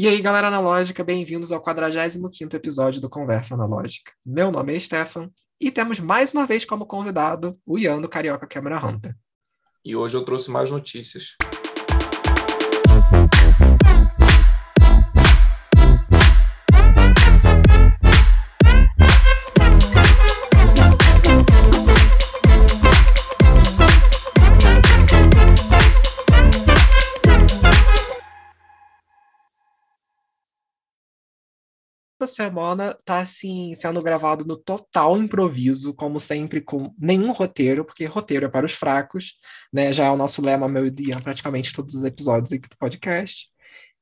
E aí, galera analógica, bem-vindos ao 45º episódio do Conversa Analógica. Meu nome é Stefan e temos mais uma vez como convidado o Ian do Carioca Câmara Hunter. E hoje eu trouxe mais notícias. Semana tá assim sendo gravado no total improviso, como sempre, com nenhum roteiro, porque roteiro é para os fracos, né? Já é o nosso lema, meu dia, praticamente todos os episódios aqui do podcast.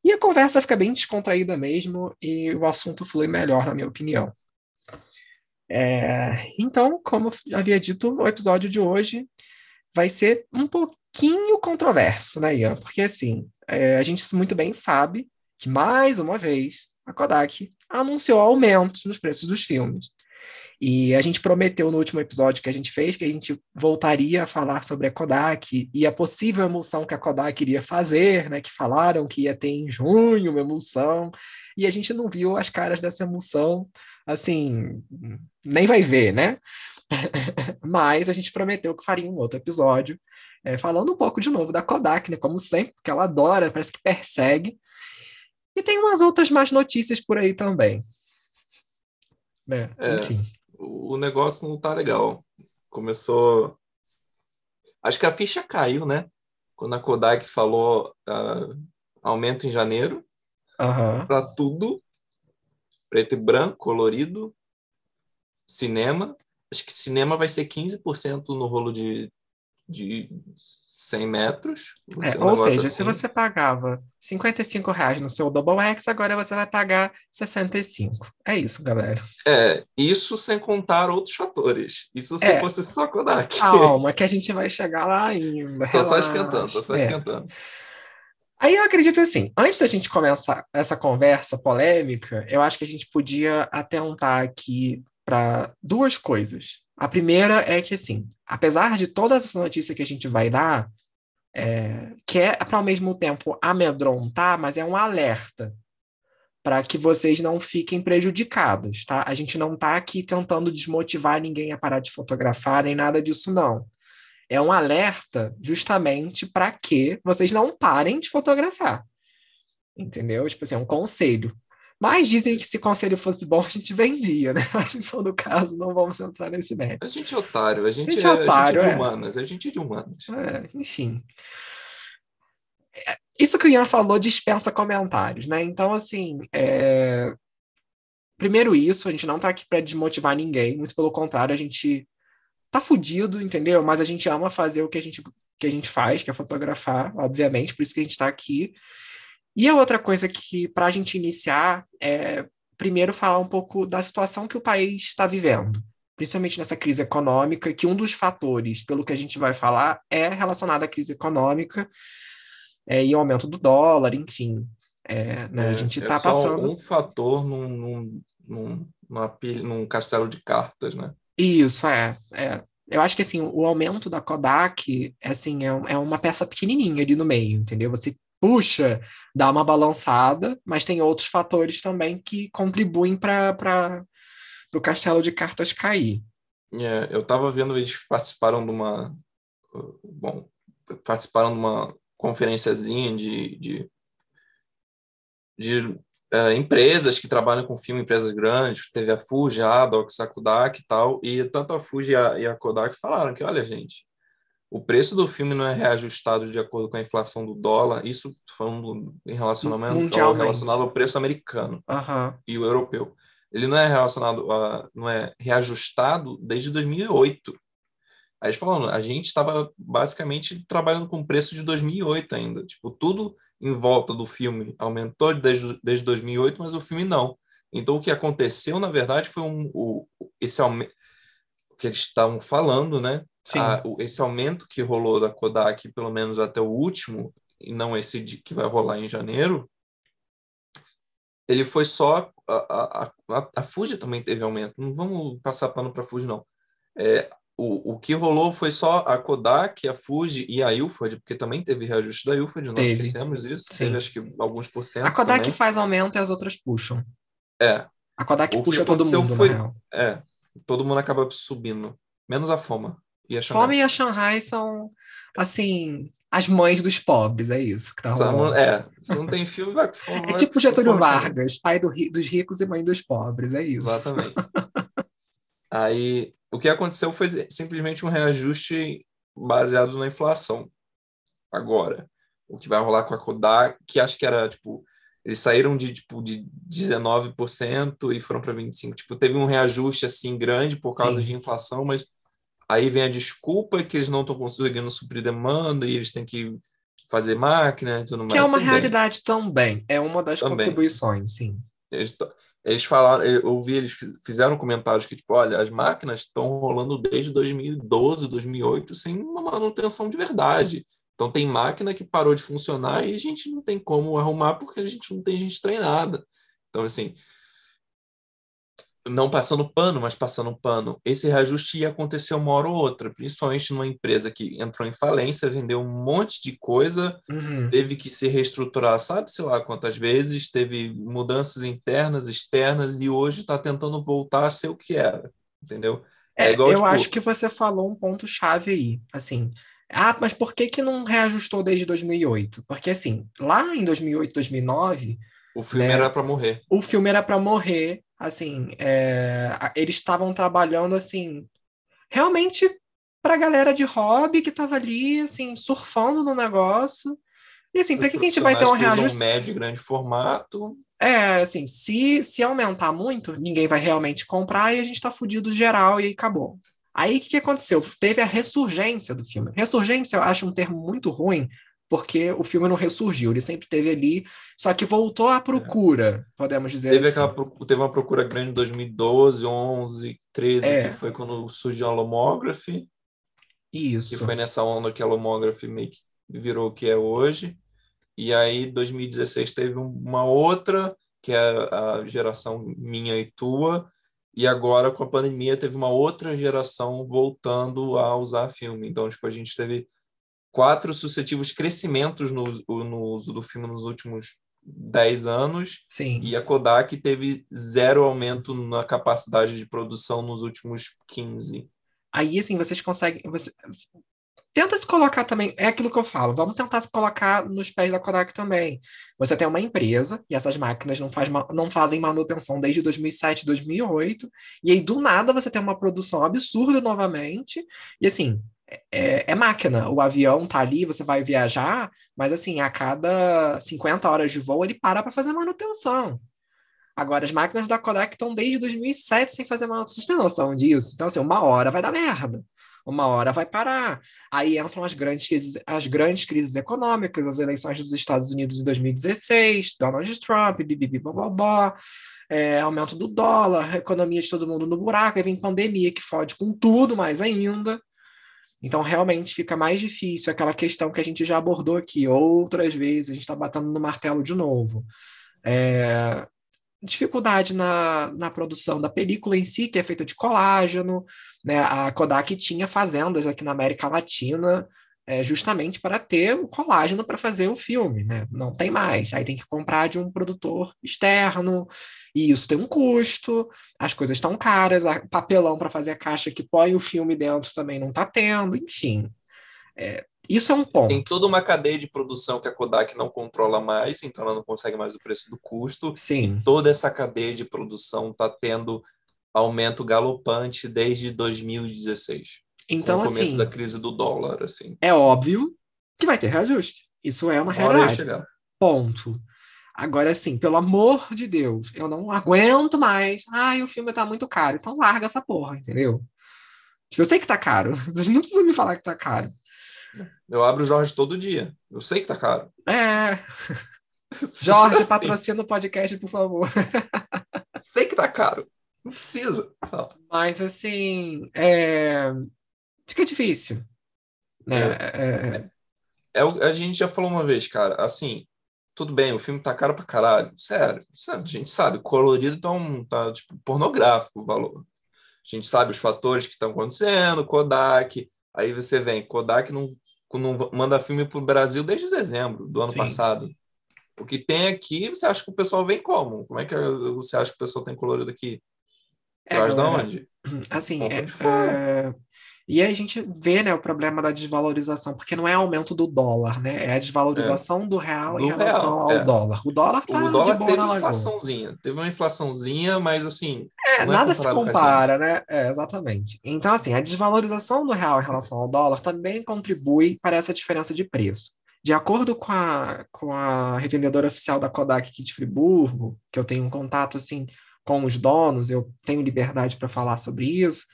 E a conversa fica bem descontraída mesmo, e o assunto flui melhor, na minha opinião. É, então, como havia dito, o episódio de hoje vai ser um pouquinho controverso, né, Ian? Porque assim, é, a gente muito bem sabe que, mais uma vez, a Kodak anunciou aumentos nos preços dos filmes. E a gente prometeu no último episódio que a gente fez que a gente voltaria a falar sobre a Kodak e a possível emulsão que a Kodak iria fazer, né? Que falaram que ia ter em junho uma emulsão, e a gente não viu as caras dessa emulsão, assim, nem vai ver, né? Mas a gente prometeu que faria um outro episódio, é, falando um pouco de novo da Kodak, né? Como sempre, porque ela adora, parece que persegue e tem umas outras más notícias por aí também. Né? É, Enfim. O negócio não tá legal. Começou. Acho que a ficha caiu, né? Quando a Kodak falou uh, aumento em janeiro uhum. para tudo, preto e branco, colorido, cinema. Acho que cinema vai ser 15% no rolo de, de 100 metros. É, ou seja, assim. se você pagava 55 reais no seu Double X, agora você vai pagar 65. É isso, galera. É, isso sem contar outros fatores. Isso se é. fosse só Kodak. Calma, que a gente vai chegar lá ainda. Tô só esquentando, tô só é. esquentando. Aí eu acredito assim, antes da gente começar essa conversa polêmica, eu acho que a gente podia atentar aqui para duas coisas. A primeira é que, assim, apesar de todas essa notícia que a gente vai dar, é, que é para ao mesmo tempo amedrontar, mas é um alerta para que vocês não fiquem prejudicados, tá? A gente não está aqui tentando desmotivar ninguém a parar de fotografar, nem nada disso, não. É um alerta justamente para que vocês não parem de fotografar. Entendeu? Tipo assim, é um conselho. Mas dizem que se conselho fosse bom, a gente vendia, né? Mas em todo caso, não vamos entrar nesse mérito. A gente é otário, a gente, a gente é, otário, a gente é de é. humanas, a gente é de humanas. É, enfim. É, isso que o Ian falou dispensa comentários, né? Então, assim, é... primeiro isso, a gente não tá aqui para desmotivar ninguém, muito pelo contrário, a gente tá fudido, entendeu? Mas a gente ama fazer o que a gente, que a gente faz, que é fotografar, obviamente, por isso que a gente tá aqui. E a outra coisa que, para a gente iniciar, é primeiro falar um pouco da situação que o país está vivendo, principalmente nessa crise econômica, que um dos fatores, pelo que a gente vai falar, é relacionado à crise econômica é, e o aumento do dólar, enfim. É, né, é, a gente está é passando. um fator num, num, num, num castelo de cartas, né? Isso, é, é. Eu acho que assim, o aumento da Kodak assim, é, é uma peça pequenininha ali no meio, entendeu? Você puxa, dá uma balançada, mas tem outros fatores também que contribuem para o castelo de cartas cair. É, eu estava vendo eles participaram de uma bom participaram de uma conferenciazinha de, de, de é, empresas que trabalham com filme, empresas grandes, teve a Fuji, a Adox, a Kodak e tal, e tanto a Fuji e a, e a Kodak falaram que, olha, gente, o preço do filme não é reajustado de acordo com a inflação do dólar, isso falando em relacionamento ao, relacionado ao preço americano uhum. e o europeu. Ele não é relacionado a, não é reajustado desde 2008. Aí eles falando, a gente estava basicamente trabalhando com o preço de 2008 ainda, tipo, tudo em volta do filme aumentou desde, desde 2008, mas o filme não. Então o que aconteceu, na verdade, foi um, o, esse aumento que eles estavam falando, né? A, esse aumento que rolou da Kodak, pelo menos até o último, e não esse que vai rolar em janeiro, ele foi só. A, a, a, Fuji também teve aumento. Não vamos passar pano para a Fuji, não. É, o, o que rolou foi só a Kodak, a Fuji e a Ilford, porque também teve reajuste da Ilford, não Teve. esquecemos isso. Sim. Teve acho que alguns por cento A Kodak também. faz aumento e as outras puxam. É, A Kodak O puxa todo mundo, foi- é. Todo mundo acaba subindo. Menos a Foma e a Chanel. Fome e a Shanghai são, assim, as mães dos pobres, é isso que tá não- rolando. é, se não tem filme, vai com Foma. É tipo Getúlio. Vargas, pai do dos ricos e mãe dos pobres, é isso. Exatamente. Aí, o que aconteceu foi simplesmente um reajuste baseado na inflação. Agora, o que vai rolar com a Kodak, que acho que era, tipo, eles saíram de, tipo, de 19% e foram para 25%. Tipo, teve um reajuste, assim, grande por causa Sim. de inflação, mas aí vem a desculpa que eles não estão conseguindo suprir demanda e eles têm que fazer máquina e tudo mais. Que é uma bem. realidade também. É uma das Também. contribuições, sim. Eles, eles falaram, eu ouvi, eles fiz- fizeram comentários que, tipo, olha, as máquinas estão rolando desde 2012, 2008, sem uma manutenção de verdade. Então, tem máquina que parou de funcionar e a gente não tem como arrumar porque a gente não tem gente treinada. Então, assim, não passando pano, mas passando pano. Esse reajuste ia acontecer uma hora ou outra, principalmente numa empresa que entrou em falência, vendeu um monte de coisa, Uhum. teve que se reestruturar, sabe, sei lá quantas vezes, teve mudanças internas, externas, e hoje está tentando voltar a ser o que era, entendeu? É, É igual, eu tipo- acho que você falou um ponto chave aí, assim. Ah, mas por que que não reajustou desde 2008? Porque assim, lá em 2008, 2009, O filme né? era para morrer. o filme era para morrer, assim, é, a- eles estavam trabalhando assim, realmente para galera de hobby que tava ali, assim, surfando no negócio. E assim, para que, que a gente vai ter um reajuste? médio grande formato, É, assim, se, se aumentar muito, ninguém vai realmente comprar e a gente tá fudido geral e aí acabou. Aí o que, que aconteceu? Teve a ressurgência do filme. Ressurgência eu acho um termo muito ruim, porque o filme não ressurgiu, ele sempre teve ali, só que voltou à procura, podemos dizer teve, assim. aquela, teve uma procura grande em 2012, 11, 13, É. que foi quando surgiu a Lomography, que Isso. foi nessa onda que a Lomography meio que virou o que é hoje. E aí, 2016, teve um- uma outra, que é a geração minha e tua. E agora, com a pandemia, teve uma outra geração voltando a usar filme. Então, tipo, a gente teve quatro sucessivos crescimentos no, no uso do filme nos últimos 10 anos. Sim. E a Kodak teve zero aumento na capacidade de produção nos últimos 15. Aí, assim, vocês conseguem. Você, tenta se colocar também. É aquilo que eu falo. Vamos tentar se colocar nos pés da Kodak também. Você tem uma empresa e essas máquinas não, faz, não fazem manutenção desde 2007, 2008. E aí, do nada, você tem uma produção absurda novamente. E assim. É, é máquina, o avião tá ali, você vai viajar, mas assim, a cada 50 horas de voo ele para para fazer manutenção. Agora, as máquinas da Kodak estão desde 2007 sem fazer manutenção. Vocês têm noção disso? Então, assim, uma hora vai dar merda. Uma hora vai parar. Aí entram as grandes crises, as grandes crises econômicas, as eleições dos Estados Unidos em 2016, Donald Trump, bibibi, bababá, é, aumento do dólar, economia de todo mundo no buraco, aí vem pandemia que fode com tudo mais ainda. Então, realmente fica mais difícil aquela questão que a gente já abordou aqui outras vezes, a gente está batendo no martelo de novo. É, dificuldade na, na produção da película em si, que é feita de colágeno. Né? A Kodak tinha fazendas aqui na América Latina é, justamente para ter o colágeno para fazer o filme. Né? Não tem mais. Aí tem que comprar de um produtor externo, e isso tem um custo, as coisas estão caras, papelão para fazer a caixa que põe o filme dentro também não está tendo, enfim. É, isso é um ponto. Tem toda uma cadeia de produção que a Kodak não controla mais, então ela não consegue mais o preço do custo. Sim. Toda essa cadeia de produção está tendo aumento galopante desde 2016. Então, o começo assim, da crise do dólar, assim. é óbvio que vai ter reajuste. Isso é uma realidade. Ponto. Agora, assim, pelo amor de Deus, eu não aguento mais. Ai, o filme tá muito caro. Então larga essa porra, entendeu? Tipo, eu sei que tá caro. Vocês não precisam me falar que tá caro. Eu abro o Jorge todo dia. Eu sei que tá caro. É. Jorge, Assim, patrocina o podcast, por favor. Sei que tá caro. Não precisa. Mas, assim, é... fica difícil. Né? É, É, o- a gente já falou uma vez, cara, assim, tudo bem, o filme tá caro pra caralho. Sério, a gente sabe, colorido tá, um, tá tipo, pornográfico o valor. A gente sabe os fatores que estão acontecendo, Kodak, aí você vem, Kodak não, não manda filme para o Brasil desde dezembro do ano Sim. passado. O que tem aqui, você acha que o pessoal vem como? Como é que você acha que o pessoal tem colorido aqui? É, Traz da onde? Assim, é, é, e aí a gente vê né, o problema da desvalorização, porque não é aumento do dólar, né? É a desvalorização é. do real do em relação real, ao é. dólar. O dólar tá o dólar de boa teve uma inflaçãozinha, teve uma inflaçãozinha, mas assim. É, é nada se compara, né? É, exatamente. Então, assim, a desvalorização do real em relação ao dólar também contribui para essa diferença de preço. De acordo com a, com a revendedora oficial da Kodak aqui de Friburgo, que eu tenho um contato assim com os donos, eu tenho liberdade para falar sobre isso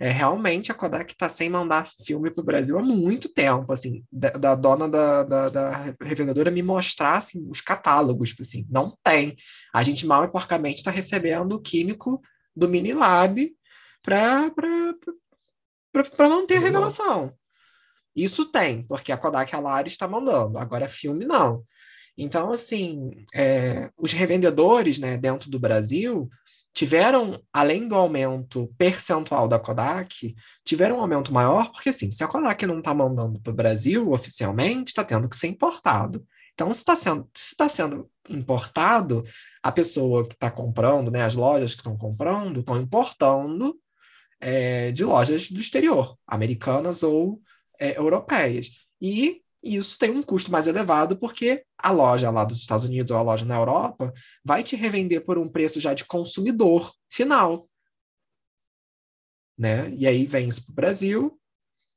é, realmente a Kodak está sem mandar filme para o Brasil há muito tempo, assim, da, da dona da, da, da, revendedora me mostrar assim, os catálogos, tipo assim, não tem. A gente mal e porcamente está recebendo o químico do Minilab para manter a revelação. Isso tem, porque a Kodak Alaris está mandando, agora filme não. Então, assim, é, os revendedores né, dentro do Brasil tiveram, além do aumento percentual da Kodak, tiveram um aumento maior, porque assim, se a Kodak não está mandando para o Brasil oficialmente, está tendo que ser importado. Então, se está sendo, se tá sendo importado, a pessoa que está comprando, né, as lojas que estão comprando, estão importando é, de lojas do exterior, americanas ou é, europeias. E e isso tem um custo mais elevado porque a loja lá dos Estados Unidos ou a loja na Europa vai te revender por um preço já de consumidor final. Né? E aí vem isso para o Brasil,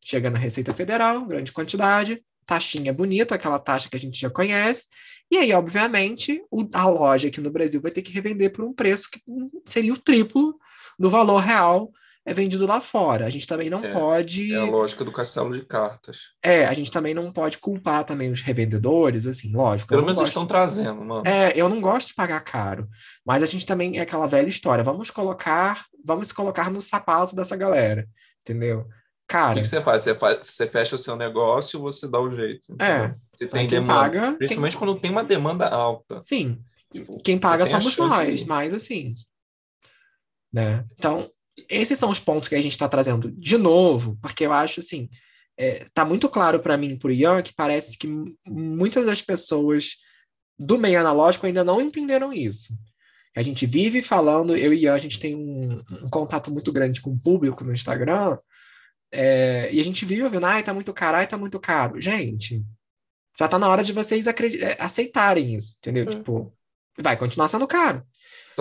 chega na Receita Federal, grande quantidade, taxinha bonita, aquela taxa que a gente já conhece, e aí, obviamente, a loja aqui no Brasil vai ter que revender por um preço que seria o triplo do valor real é vendido lá fora. A gente também não é, pode. É a lógica do castelo de cartas. É, a gente também não pode culpar também os revendedores, assim, lógico. Pelo menos eles estão trazendo, mano. É, eu não gosto de pagar caro. Mas a gente também é aquela velha história. Vamos colocar, vamos se colocar no sapato dessa galera, entendeu? Cara. O que, que você faz? Você, faz? você fecha o seu negócio você dá o jeito? Entendeu? É. Você tem demanda. Paga, principalmente quando tem uma demanda alta. Sim. Tipo, quem paga somos nós, mas assim. Né? Então, esses são os pontos que a gente está trazendo de novo, porque eu acho assim, é, tá muito claro para mim, por Ian, que parece que muitas das pessoas do meio analógico ainda não entenderam isso. A gente vive falando, eu e Ian, a gente tem um, um contato muito grande com o público no Instagram, é, e a gente vive ouvindo, ai, tá muito caro, ai, tá muito caro. Gente, já tá na hora de vocês é, aceitarem isso, entendeu? Hum. Tipo, vai continuar sendo caro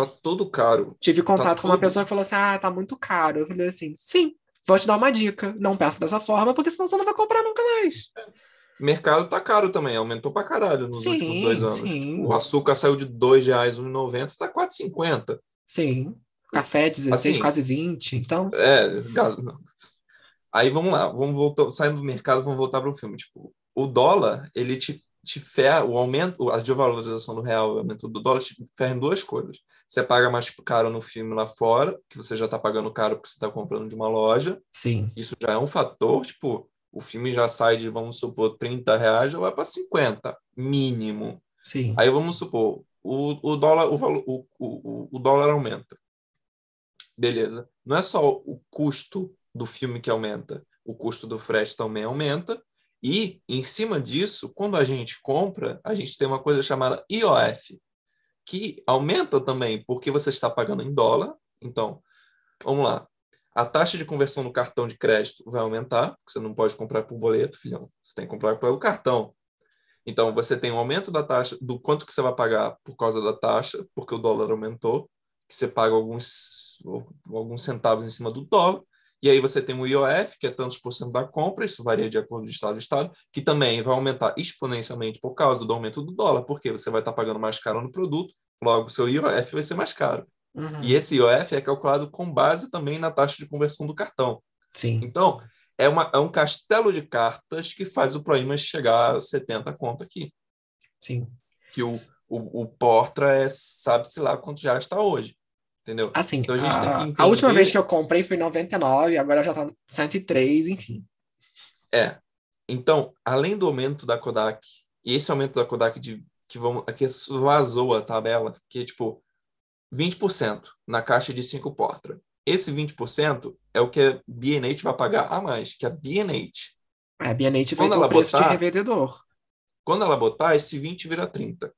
tá todo caro. Tive contato tá com uma pessoa que falou assim: ah, tá muito caro. Eu falei assim: sim, vou te dar uma dica. Não peça dessa forma, porque senão você não vai comprar nunca mais. O mercado tá caro também, aumentou pra caralho nos sim, últimos dois anos. Sim. O açúcar saiu de R$ 2,00, R$ 1,90, tá R$ 4,50. Sim. Café 16, assim, quase 20, então. É, aí vamos lá, vamos voltar, saindo do mercado, vamos voltar para o filme. Tipo, o dólar, ele te, te ferra, o aumento, a desvalorização do real, o aumento do dólar te ferra em duas coisas. Você paga mais caro no filme lá fora, que você já está pagando caro porque você está comprando de uma loja. Sim. Isso já é um fator, tipo, o filme já sai de, vamos supor, 30 reais, já vai para 50, mínimo. Sim. Aí vamos supor, o, o, dólar, o, o, o, o dólar aumenta. Beleza. Não é só o custo do filme que aumenta, o custo do frete também aumenta. E, em cima disso, quando a gente compra, a gente tem uma coisa chamada IOF, que aumenta também porque você está pagando em dólar. Então, vamos lá. A taxa de conversão no cartão de crédito vai aumentar, porque você não pode comprar por boleto, filhão. Você tem que comprar pelo cartão. Então, você tem um aumento da taxa, do quanto que você vai pagar por causa da taxa, porque o dólar aumentou, que você paga alguns, alguns centavos em cima do dólar. E aí você tem o IOF, que é tantos por cento da compra, isso varia de acordo com o estado a estado, que também vai aumentar exponencialmente por causa do aumento do dólar, porque você vai estar pagando mais caro no produto, logo seu IOF vai ser mais caro. Uhum. E esse IOF é calculado com base também na taxa de conversão do cartão. Sim. Então, é, uma, é um castelo de cartas que faz o ProImage chegar a 70 conto aqui. Sim. Que o, o, o Portra é, sabe-se lá quanto já está hoje. Entendeu? Assim, então a, gente a, tem que entender... a última vez que eu comprei foi em 99, agora já tá 103, enfim. É. Então, além do aumento da Kodak, e esse aumento da Kodak de que vamos que vazou a tabela, que é tipo 20% na caixa de 5 portra. esse 20% é o que a B&H vai pagar a mais, que a B&H. A B&H vai Quando ter ela o preço botar- de revendedor. Quando ela botar, esse 20 vira 30.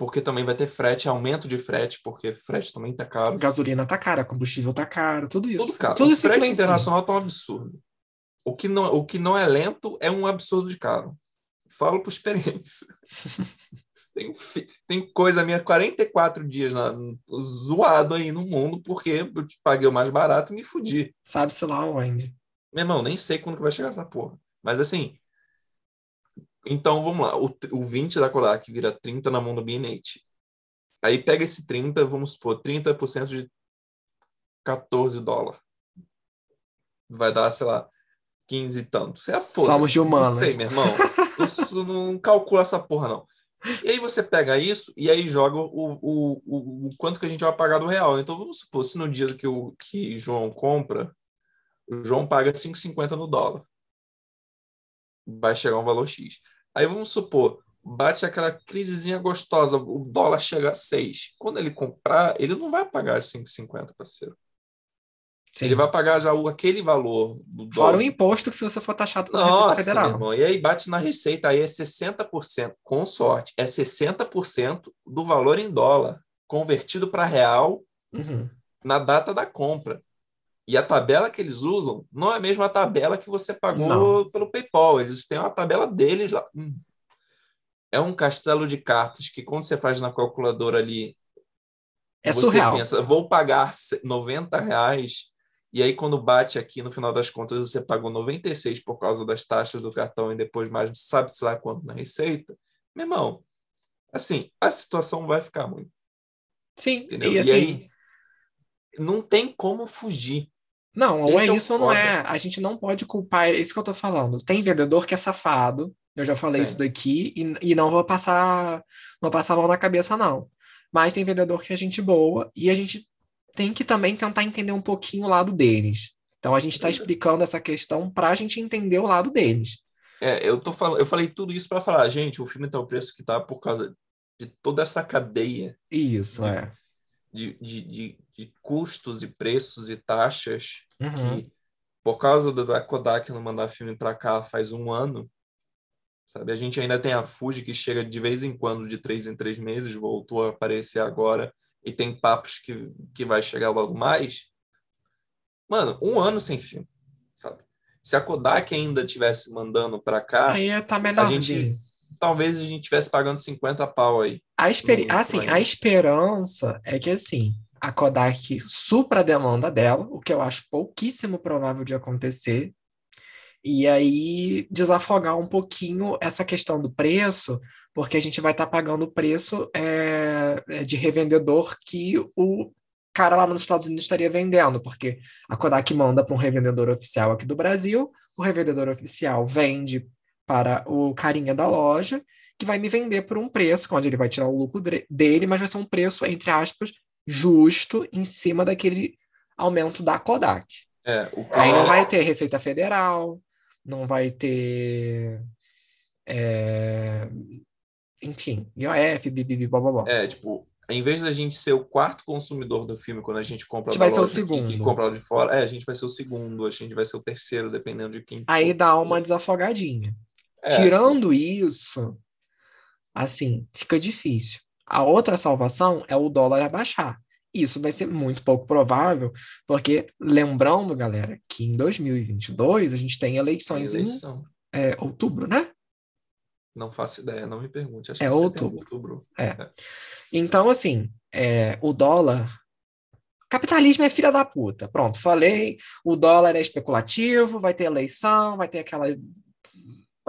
Porque também vai ter frete, aumento de frete, porque frete também tá caro. Gasolina tá cara, combustível tá caro, tudo isso. Tudo caro. Tudo o frete internacional tá um absurdo. O que, não, o que não é lento é um absurdo de caro. Falo por experiência. tem, tem coisa minha 44 dias na, zoado aí no mundo porque eu paguei o mais barato e me fudi. Sabe-se lá onde. Meu irmão, nem sei quando que vai chegar essa porra. Mas assim. Então vamos lá. O, o 20 da Kodak vira 30 na mão do B&H. Aí pega esse 30, vamos supor, 30% de 14 dólares. Vai dar, sei lá, 15 e tanto. Você é foda Somos de humanos. Não sei, meu irmão. Isso não calcula essa porra, não. E aí você pega isso e aí joga o, o, o, o quanto que a gente vai pagar do real. Então vamos supor, se no dia que o que João compra, o João paga 5,50 no dólar. Vai chegar um valor X. Aí vamos supor, bate aquela crisezinha gostosa, o dólar chega a 6. Quando ele comprar, ele não vai pagar 5,50, parceiro. Sim. Ele vai pagar já o, aquele valor do Fora dólar. o imposto que se você for taxado pela Receita Nossa, meu Federal. irmão. E aí bate na receita, aí é 60%, com sorte, é 60% do valor em dólar, convertido para real Uhum. na data da compra. E a tabela que eles usam não é a mesma tabela que você pagou Não. pelo PayPal. Eles têm uma tabela deles lá. Hum. É um castelo de cartas que, quando você faz na calculadora ali, É você surreal. pensa, vou pagar se- 90 reais, e aí quando bate aqui, no final das contas, você pagou 96 por causa das taxas do cartão e depois mais, sabe-se lá quanto na receita. Meu irmão, assim, a situação vai ficar muito, Sim, entendeu? e E, assim, aí, não tem como fugir. Não, ou é é isso ou não é. A gente não pode culpar, é isso que eu tô falando. Tem vendedor que é safado, eu já falei Tem. isso daqui, e, e não vou passar, não vou passar a mão na cabeça, não. Mas tem vendedor que é gente boa, e a gente tem que também tentar entender um pouquinho o lado deles. Então a gente está Beleza. explicando essa questão para a gente entender o lado deles. É, eu tô falando, eu falei tudo isso para falar, gente, o filme tá o preço que tá por causa de toda essa cadeia Isso, é. de, de, de, de custos e preços e taxas Uhum. que por causa da da Kodak não mandar filme para cá faz um ano, sabe? A gente ainda tem a Fuji que chega de vez em quando, de três em três meses, voltou a aparecer agora e tem papos que, que vai chegar logo mais. Mano, um ano sem filme, sabe? Se a Kodak ainda tivesse mandando para cá, Aí tá melhorzinho. gente- talvez a gente tivesse pagando 50 pau aí. A, experi- assim, a esperança é que assim, a Kodak supra a demanda dela, o que eu acho pouquíssimo provável de acontecer, e aí desafogar um pouquinho essa questão do preço, porque a gente vai estar pagando o preço é, é, de revendedor que o cara lá nos Estados Unidos estaria vendendo, porque a Kodak manda para um revendedor oficial aqui do Brasil, o revendedor oficial vende para o carinha da loja, que vai me vender por um preço, onde ele vai tirar o lucro dele, mas vai ser um preço, entre aspas, justo em cima daquele aumento da Kodak. É, Aí não vai ter Receita Federal, não vai ter. é, enfim, IOF, bibibi, blá. É, tipo, em vez da gente ser o quarto consumidor do filme quando a gente compra A gente vai ser o loja aqui, que segundo. compra lá de fora, é, a gente vai ser o segundo, a gente vai ser o terceiro, dependendo de quem. Aí dá uma desafogadinha. É, tipo, Tirando isso, assim, fica difícil. A outra salvação é o dólar abaixar. Isso vai ser muito pouco provável, porque lembrando, galera, que em 2022 a gente tem eleições em eleição. é, outubro, né? Não faço ideia, não me pergunte. Acho É que outubro. outubro. Então, assim, é, o dólar. Capitalismo é filha da puta. Pronto, falei. O dólar é especulativo, vai ter eleição, vai ter aquela.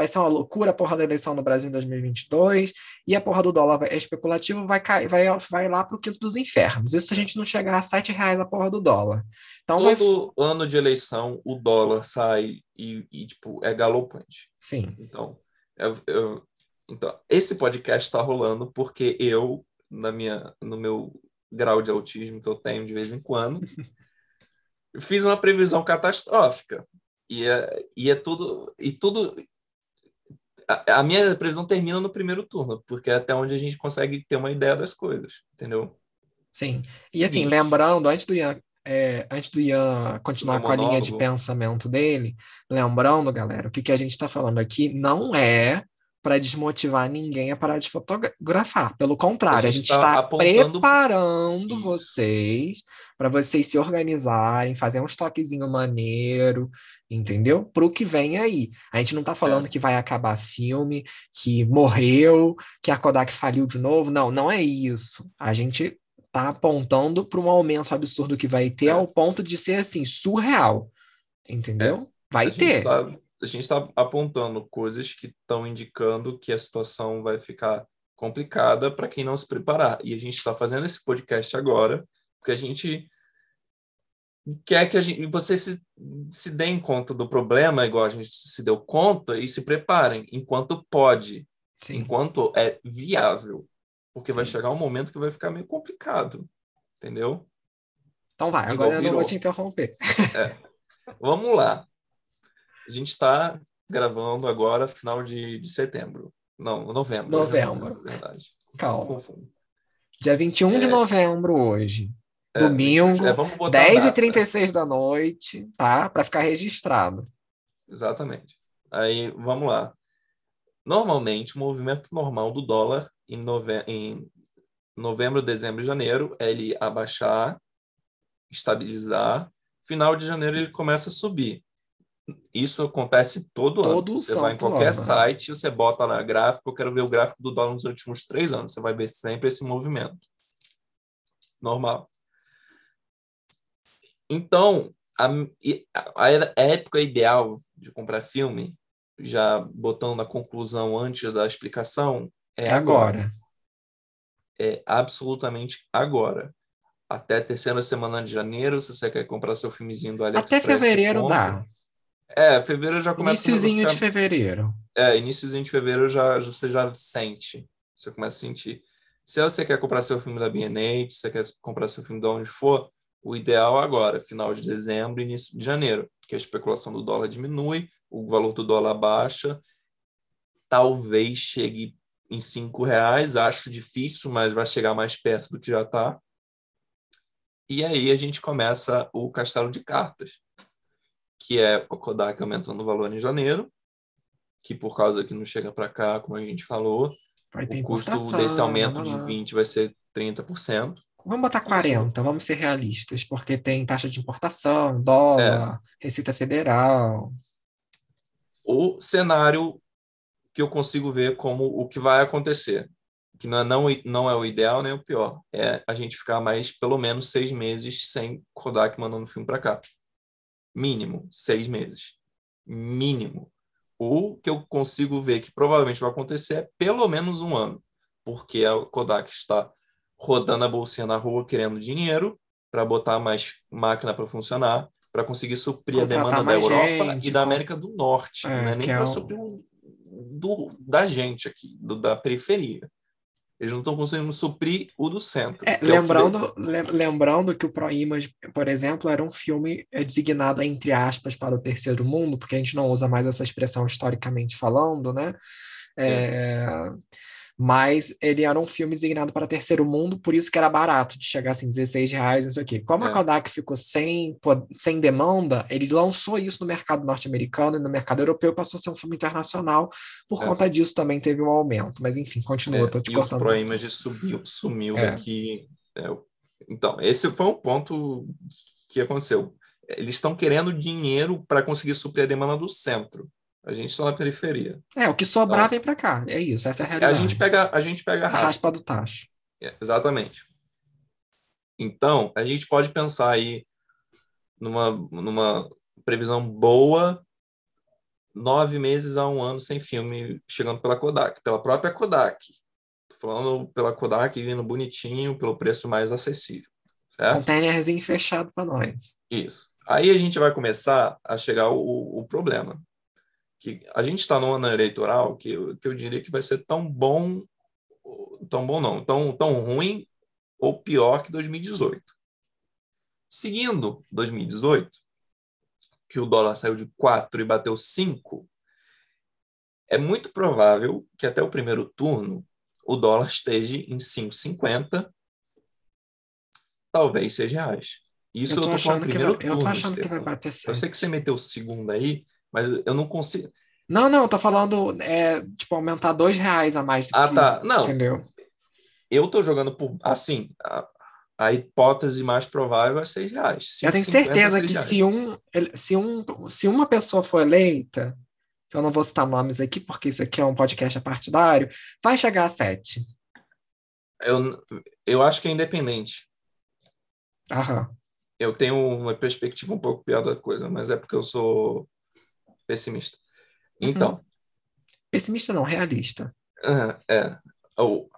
Vai ser uma loucura a porra da eleição no Brasil em 2022. E a porra do dólar vai- é especulativo, vai, cair, vai, vai lá pro quinto dos infernos. Isso se a gente não chegar a 7 reais a porra do dólar. Então vai. Todo ano de eleição, o dólar sai e, e, tipo, é galopante. Sim. Então, eu, eu- então, esse podcast está rolando porque eu, na minha, no meu grau de autismo que eu tenho de vez em quando, fiz uma previsão catastrófica. E é, e é tudo. E tudo. A, a minha previsão termina no primeiro turno, porque é até onde a gente consegue ter uma ideia das coisas, entendeu? Sim. E assim, lembrando, antes do Ian é, antes do Ian continuar com a linha de pensamento dele, lembrando, galera, o que, que a gente está falando aqui não é para desmotivar ninguém a parar de fotografar. Pelo contrário, a gente, está apontando... preparando vocês para vocês se organizarem, fazer um estoquezinho maneiro, entendeu? Para o que vem aí. A gente não está falando é. que vai acabar filme, que morreu, que a Kodak faliu de novo. Não, não é isso. A gente está apontando para um aumento absurdo que vai ter é. ao ponto de ser assim surreal, entendeu? É. Vai a ter. Tá a gente está apontando coisas que estão indicando que a situação vai ficar complicada para quem não se preparar. E a gente está fazendo esse podcast agora porque a gente quer que a gente, vocês se, se deem conta do problema, igual a gente se deu conta, e se preparem enquanto pode, Sim. enquanto é viável. Porque Sim. vai chegar um momento que vai ficar meio complicado, entendeu? Então vai, agora eu não vou te interromper. É. Vamos lá. A gente está gravando agora, final de, de setembro. Não, novembro. Novembro. Já, verdade. Calma. Dia 21 é... de novembro hoje. É, Domingo, é, 10h36 da noite, tá? Para ficar registrado. Exatamente. Aí, vamos lá. Normalmente, o movimento normal do dólar em, nove... em novembro, dezembro e janeiro é ele abaixar, estabilizar. Final de janeiro ele começa a subir. Isso acontece todo, todo ano. Você vai em qualquer ano, site, você bota lá gráfico, eu quero ver o gráfico do dólar nos últimos três anos. Você vai ver sempre esse movimento. Normal. Então, a, a, a época ideal de comprar filme, já botando a conclusão antes da explicação, é, é agora. agora. É absolutamente agora. Até a terceira semana de janeiro, se você quer comprar seu filmezinho do AliExpress. Até fevereiro dá. É, fevereiro já começa Iniciozinho ficar... de fevereiro. É, iníciozinho de fevereiro já, você já sente. Você começa a sentir. Se você quer comprar seu filme da B&H, se você quer comprar seu filme de onde for, o ideal agora, final de dezembro, início de janeiro, que a especulação do dólar diminui, o valor do dólar baixa, talvez chegue em cinco reais, acho difícil, mas vai chegar mais perto do que já está. E aí a gente começa o castelo de cartas, que é o Kodak aumentando o valor em janeiro, que por causa que não chega para cá, como a gente falou, o custo desse aumento de 20 vai ser 30%. Vamos botar 40, vamos ser realistas, porque tem taxa de importação, dólar, é. Receita Federal. O cenário que eu consigo ver como o que vai acontecer, que não é, não, não é o ideal nem o pior, é a gente ficar mais pelo menos seis meses sem Kodak mandando filme para cá. Mínimo, seis meses. Mínimo. O que eu consigo ver que provavelmente vai acontecer é pelo menos um ano, porque a Kodak está rodando a bolsinha na rua querendo dinheiro para botar mais máquina para funcionar, para conseguir suprir Contratar a demanda da Europa gente, e da América do Norte, é, não é nem para é suprir do, da gente aqui, do, da periferia. Eles não estão conseguindo suprir o do centro. É, lembrando, é que... lembrando que o ProImage, por exemplo, era um filme é, designado, entre aspas, para o terceiro mundo, porque a gente não usa mais essa expressão historicamente falando, né? É. É, mas ele era um filme designado para terceiro mundo, por isso que era barato, de chegar assim, 16 reais, não sei o quê. Como é. a Kodak ficou sem, sem demanda, ele lançou isso no mercado norte-americano e no mercado europeu passou a ser um filme internacional, por é. conta disso também teve um aumento. Mas enfim, continua, é, te e cortando. E o Pro Image subiu, sumiu é. daqui. É, então, esse foi um ponto que aconteceu. Eles estão querendo dinheiro para conseguir suprir a demanda do centro. A gente está na periferia. É, o que sobrar então, vem para cá. É isso, essa é a realidade. A gente pega a, gente pega a raspa. raspa do tacho. É, exatamente. Então, a gente pode pensar aí numa, numa previsão boa, nove meses a um ano sem filme chegando pela Kodak, pela própria Kodak. Tô falando pela Kodak vindo bonitinho, pelo preço mais acessível. Certo? Containerzinho fechado para nós. Isso. Aí a gente vai começar a chegar o, o problema que a gente está no ano eleitoral que eu, que eu diria que vai ser tão bom, tão bom não, tão, tão ruim ou pior que 2018. Seguindo 2018, que o dólar saiu de 4 e bateu 5, é muito provável que até o primeiro turno o dólar esteja em 5,50, talvez 6 reais. Isso Eu eu tô falando primeiro vai, eu tô turno, achando que vai bater Eu sei que você 7. meteu o segundo aí, mas eu não consigo. Não, não, eu tô falando, é, tipo, aumentar dois reais a mais Ah, que, tá. Não, entendeu? eu tô jogando por. Assim, a, a hipótese mais provável é 6 reais. Eu tenho 5,50, certeza 6 que reais. se, um, se, um, se uma pessoa for eleita, eu não vou citar nomes aqui, porque isso aqui é um podcast partidário, vai chegar a 7. Eu, eu acho que é independente. Aham. Eu tenho uma perspectiva um pouco pior da coisa, mas é porque eu sou pessimista. Uhum. Então, Pessimista não, realista. ah, é. o-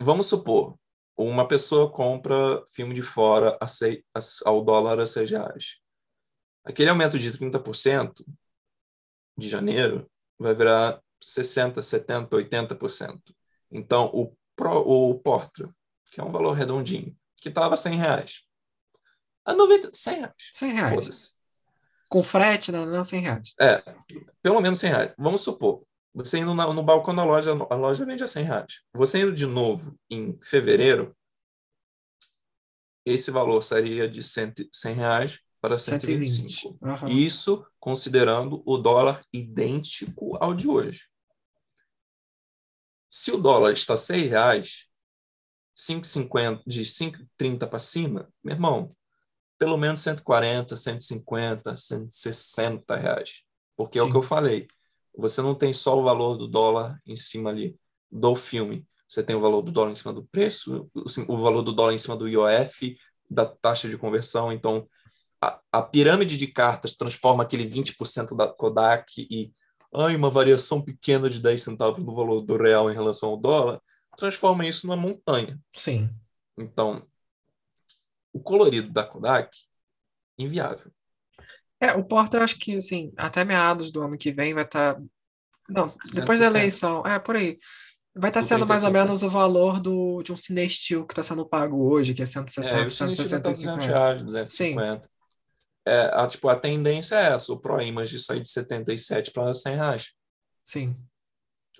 vamos supor, uma pessoa compra filme de fora a sei- a- ao dólar a 6 reais. Aquele aumento de 30% de janeiro vai virar 60%, 70%, 80%. Então, o, pro, o Portra, que é um valor redondinho, que estava 100 reais, a 90, 100 reais. 100 reais. Com frete, não, não 100 reais. É, pelo menos 100 reais. Vamos supor, você indo na- no balcão da loja, a loja vende a 100 reais. Você indo de novo em fevereiro, esse valor seria de 100, 100 reais para 125. 120. Aham. Isso considerando o dólar idêntico ao de hoje. Se o dólar está 6 reais, 5,50, de 5,30 para cima, meu irmão, pelo menos 140, 150, 160 reais. Porque é o Sim. que eu falei. Você não tem só o valor do dólar em cima ali do filme. Você tem o valor do dólar em cima do preço, o, o valor do dólar em cima do IOF, da taxa de conversão. Então, a, a pirâmide de cartas transforma aquele 20% da Kodak e ai, uma variação pequena de 10 centavos no valor do real em relação ao dólar, transforma isso numa montanha. Sim. Então, o colorido da Kodak, inviável. É, o Porter, eu acho que, assim, até meados do ano que vem vai estar. Não, depois da 160. eleição, é, por aí. Vai estar Por sendo mais ou 35. menos o valor do, de um Cinestil que está sendo pago hoje, que é 160, É, o Sinistro tá 200 165 reais. reais, 250. É, a, tipo, a tendência é essa, o ProImage sair de 77 para 100 reais. Sim,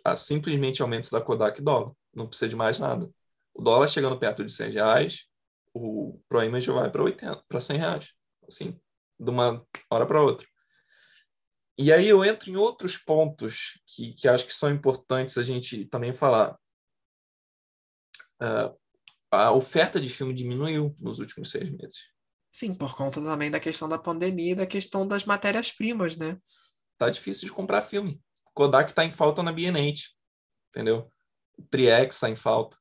Ah, simplesmente aumento da Kodak dólar. Não precisa de mais nada. O dólar chegando perto de 100 reais, o ProImage vai para 80, para 100 reais. Assim, de uma hora para outra. E aí eu entro em outros pontos que, que acho que são importantes a gente também falar. Ah, a oferta de filme diminuiu nos últimos seis meses. sim, por conta também da questão da pandemia e da questão das matérias-primas, né? Tá difícil de comprar filme. Kodak está em falta na B&H, entendeu? O Triex está em falta.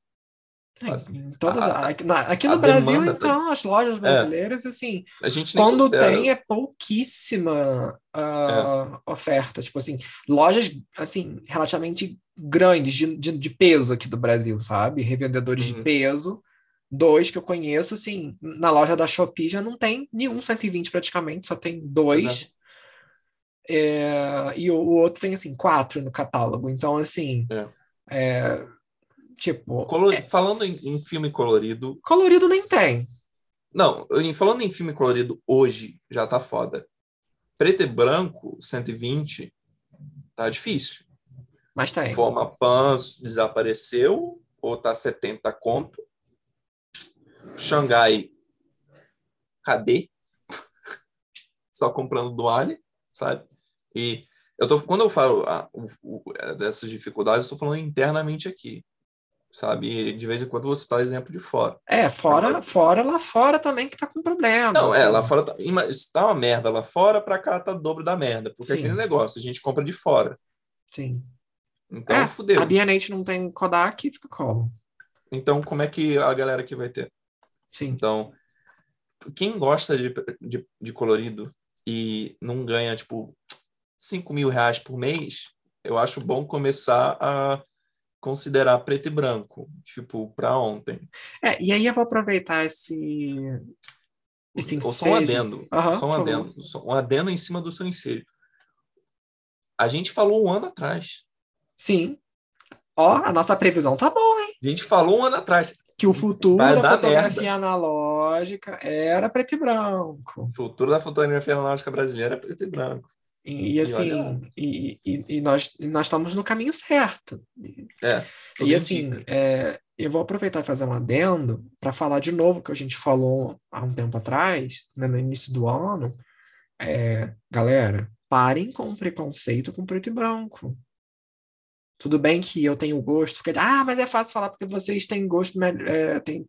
É, todas, A- aqui, na- aqui no Brasil, então, as lojas brasileiras, assim, A gente nem quando considera. tem é pouquíssima ah, oferta. Tipo assim, lojas, assim, relativamente grandes, de, de, de peso aqui do Brasil, sabe? Revendedores de Uhum. peso. Dois que eu conheço, assim, na loja da Shopee já não tem nenhum 120 praticamente, só tem dois. Exato. É, e o, o outro tem, assim, quatro no catálogo. Então, assim, É. é, tipo, Color- Falando em, em filme colorido, colorido nem tem. Não, falando em filme colorido hoje, já tá foda. Preto e branco, 120, tá difícil. Mas tem. Forma Pan desapareceu, ou tá 70 conto. Xangai, cadê? Só comprando do Ali, sabe? E eu tô, quando eu falo ah, o- o- é, dessas dificuldades, eu tô falando internamente aqui, sabe? De vez em quando você tá exemplo de fora. É, fora, fora lá fora também que tá com problema. Não, é, assim. lá fora tá, está uma merda lá fora, pra cá tá dobro da merda. Porque é Sim. aquele negócio, a gente compra de fora. Sim. Então, É, fudeu. A B&H não tem Kodak, fica como? Então, como é que a galera aqui vai ter? Sim. Então, quem gosta de, de, de colorido e não ganha, tipo, 5 mil reais por mês, eu acho bom começar a considerar preto e branco, tipo, para ontem. É, e aí eu vou aproveitar esse. Esse Ou só um adendo. Aham, só um adendo. Só um adendo em cima do seu ensejo. A gente falou um ano atrás. Sim. Ó, a nossa previsão tá boa, hein? A gente falou um ano atrás. Que o futuro Vai da fotografia analógica era preto e branco. O futuro da fotografia analógica brasileira é preto e branco. E, e, assim, olha- e, e, e nós, nós estamos no caminho certo. É. E assim, é, eu vou aproveitar e fazer um adendo para falar de novo que a gente falou há um tempo atrás, né, no início do ano. É, galera, parem com o preconceito com preto e branco. Tudo bem que eu tenho gosto, porque, ah, mas é fácil falar porque vocês têm gosto, é, têm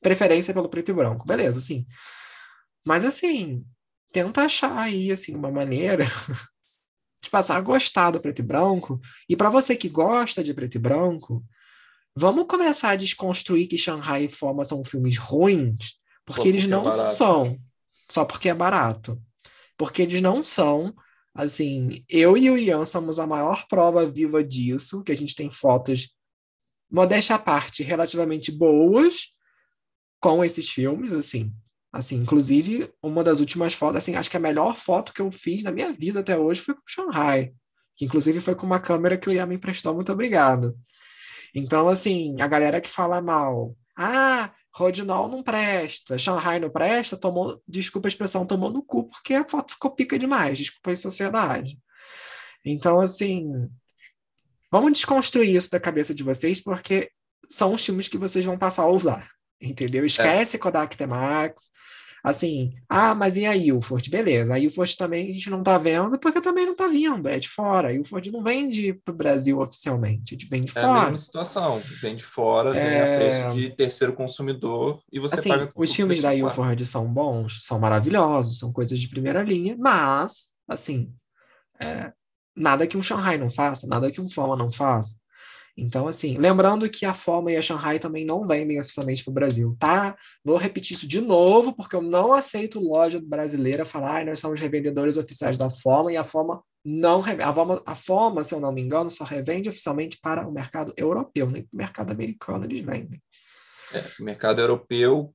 preferência pelo preto e branco. Beleza, sim. Mas assim, tenta achar aí assim uma maneira de passar a gostar do preto e branco. E para você que gosta de preto e branco, vamos começar a desconstruir que Shanghai e Foma são filmes ruins, porque, porque eles é não é são só porque é barato. Porque eles não são Assim, eu e o Ian somos a maior prova viva disso, que a gente tem fotos, modéstia à parte, relativamente boas com esses filmes, assim. Assim, inclusive, uma das últimas fotos, assim, acho que a melhor foto que eu fiz na minha vida até hoje foi com Shanghai, que inclusive foi com uma câmera que o Ian me emprestou, muito obrigado. Então, assim, a galera que fala mal, ah, Rodinol não presta, Shanghai não presta, tomou, desculpa a expressão, tomou no cu, porque a foto ficou pica demais, desculpa a sociedade. Então, assim, vamos desconstruir isso da cabeça de vocês, porque são os filmes que vocês vão passar a usar, entendeu? Esquece é. Kodak T-Max, Assim, ah, mas e a Ilford? Beleza, a Ilford também a gente não tá vendo, porque também não tá vindo, é de fora. A Ilford não vende para o Brasil oficialmente, vem de fora. É a mesma situação, vem de fora, é... a preço de terceiro consumidor e você assim, paga Os filmes da Ilford são bons, são maravilhosos, são coisas de primeira linha, mas, assim, é, nada que um Shanghai não faça, nada que um Foma não faça. Então, assim, lembrando que a Forma e a Shanghai também não vendem oficialmente para o Brasil, tá? Vou repetir isso de novo, porque eu não aceito loja brasileira falar, ah, nós somos revendedores oficiais da Forma, e a Forma não revende. A Forma, a Forma, se eu não me engano, só revende oficialmente para o mercado europeu, nem para o mercado americano eles vendem. É, mercado europeu,